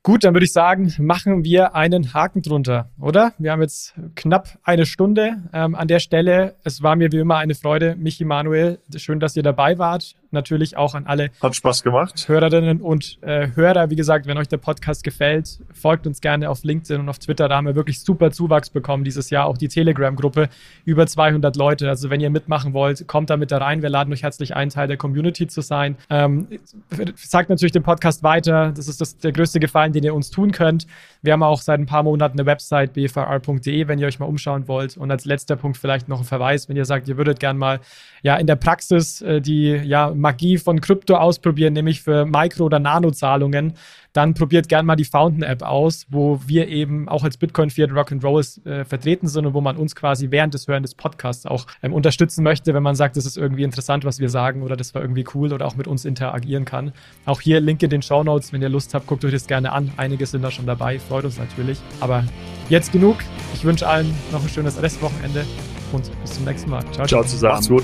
Gut, dann würde ich sagen, machen wir einen Haken drunter, oder? Wir haben jetzt knapp eine Stunde ähm, an der Stelle. Es war mir wie immer eine Freude, Michi Manuel. Schön, dass ihr dabei wart natürlich auch an alle Hat Spaß gemacht. Hörerinnen und äh, Hörer. Wie gesagt, wenn euch der Podcast gefällt, folgt uns gerne auf LinkedIn und auf Twitter. Da haben wir wirklich super Zuwachs bekommen dieses Jahr. Auch die Telegram-Gruppe, über 200 Leute. Also wenn ihr mitmachen wollt, kommt da mit da rein. Wir laden euch herzlich ein, Teil der Community zu sein. Ähm, sagt natürlich den Podcast weiter. Das ist das, der größte Gefallen, den ihr uns tun könnt. Wir haben auch seit ein paar Monaten eine Website, bvr.de, wenn ihr euch mal umschauen wollt. Und als letzter Punkt vielleicht noch ein Verweis, wenn ihr sagt, ihr würdet gerne mal ja in der Praxis äh, die ja Magie von Krypto ausprobieren, nämlich für Mikro- oder Nano-Zahlungen, dann probiert gerne mal die Fountain-App aus, wo wir eben auch als Bitcoin Fiat Rock'n'Roll äh, vertreten sind und wo man uns quasi während des Hören des Podcasts auch ähm, unterstützen möchte, wenn man sagt, das ist irgendwie interessant, was wir sagen oder das war irgendwie cool oder auch mit uns interagieren kann. Auch hier Link in den Show Notes, wenn ihr Lust habt, guckt euch das gerne an. Einige sind da schon dabei, freut uns natürlich. Aber jetzt genug. Ich wünsche allen noch ein schönes Restwochenende und bis zum nächsten Mal. Ciao, ciao zusammen. Macht's gut.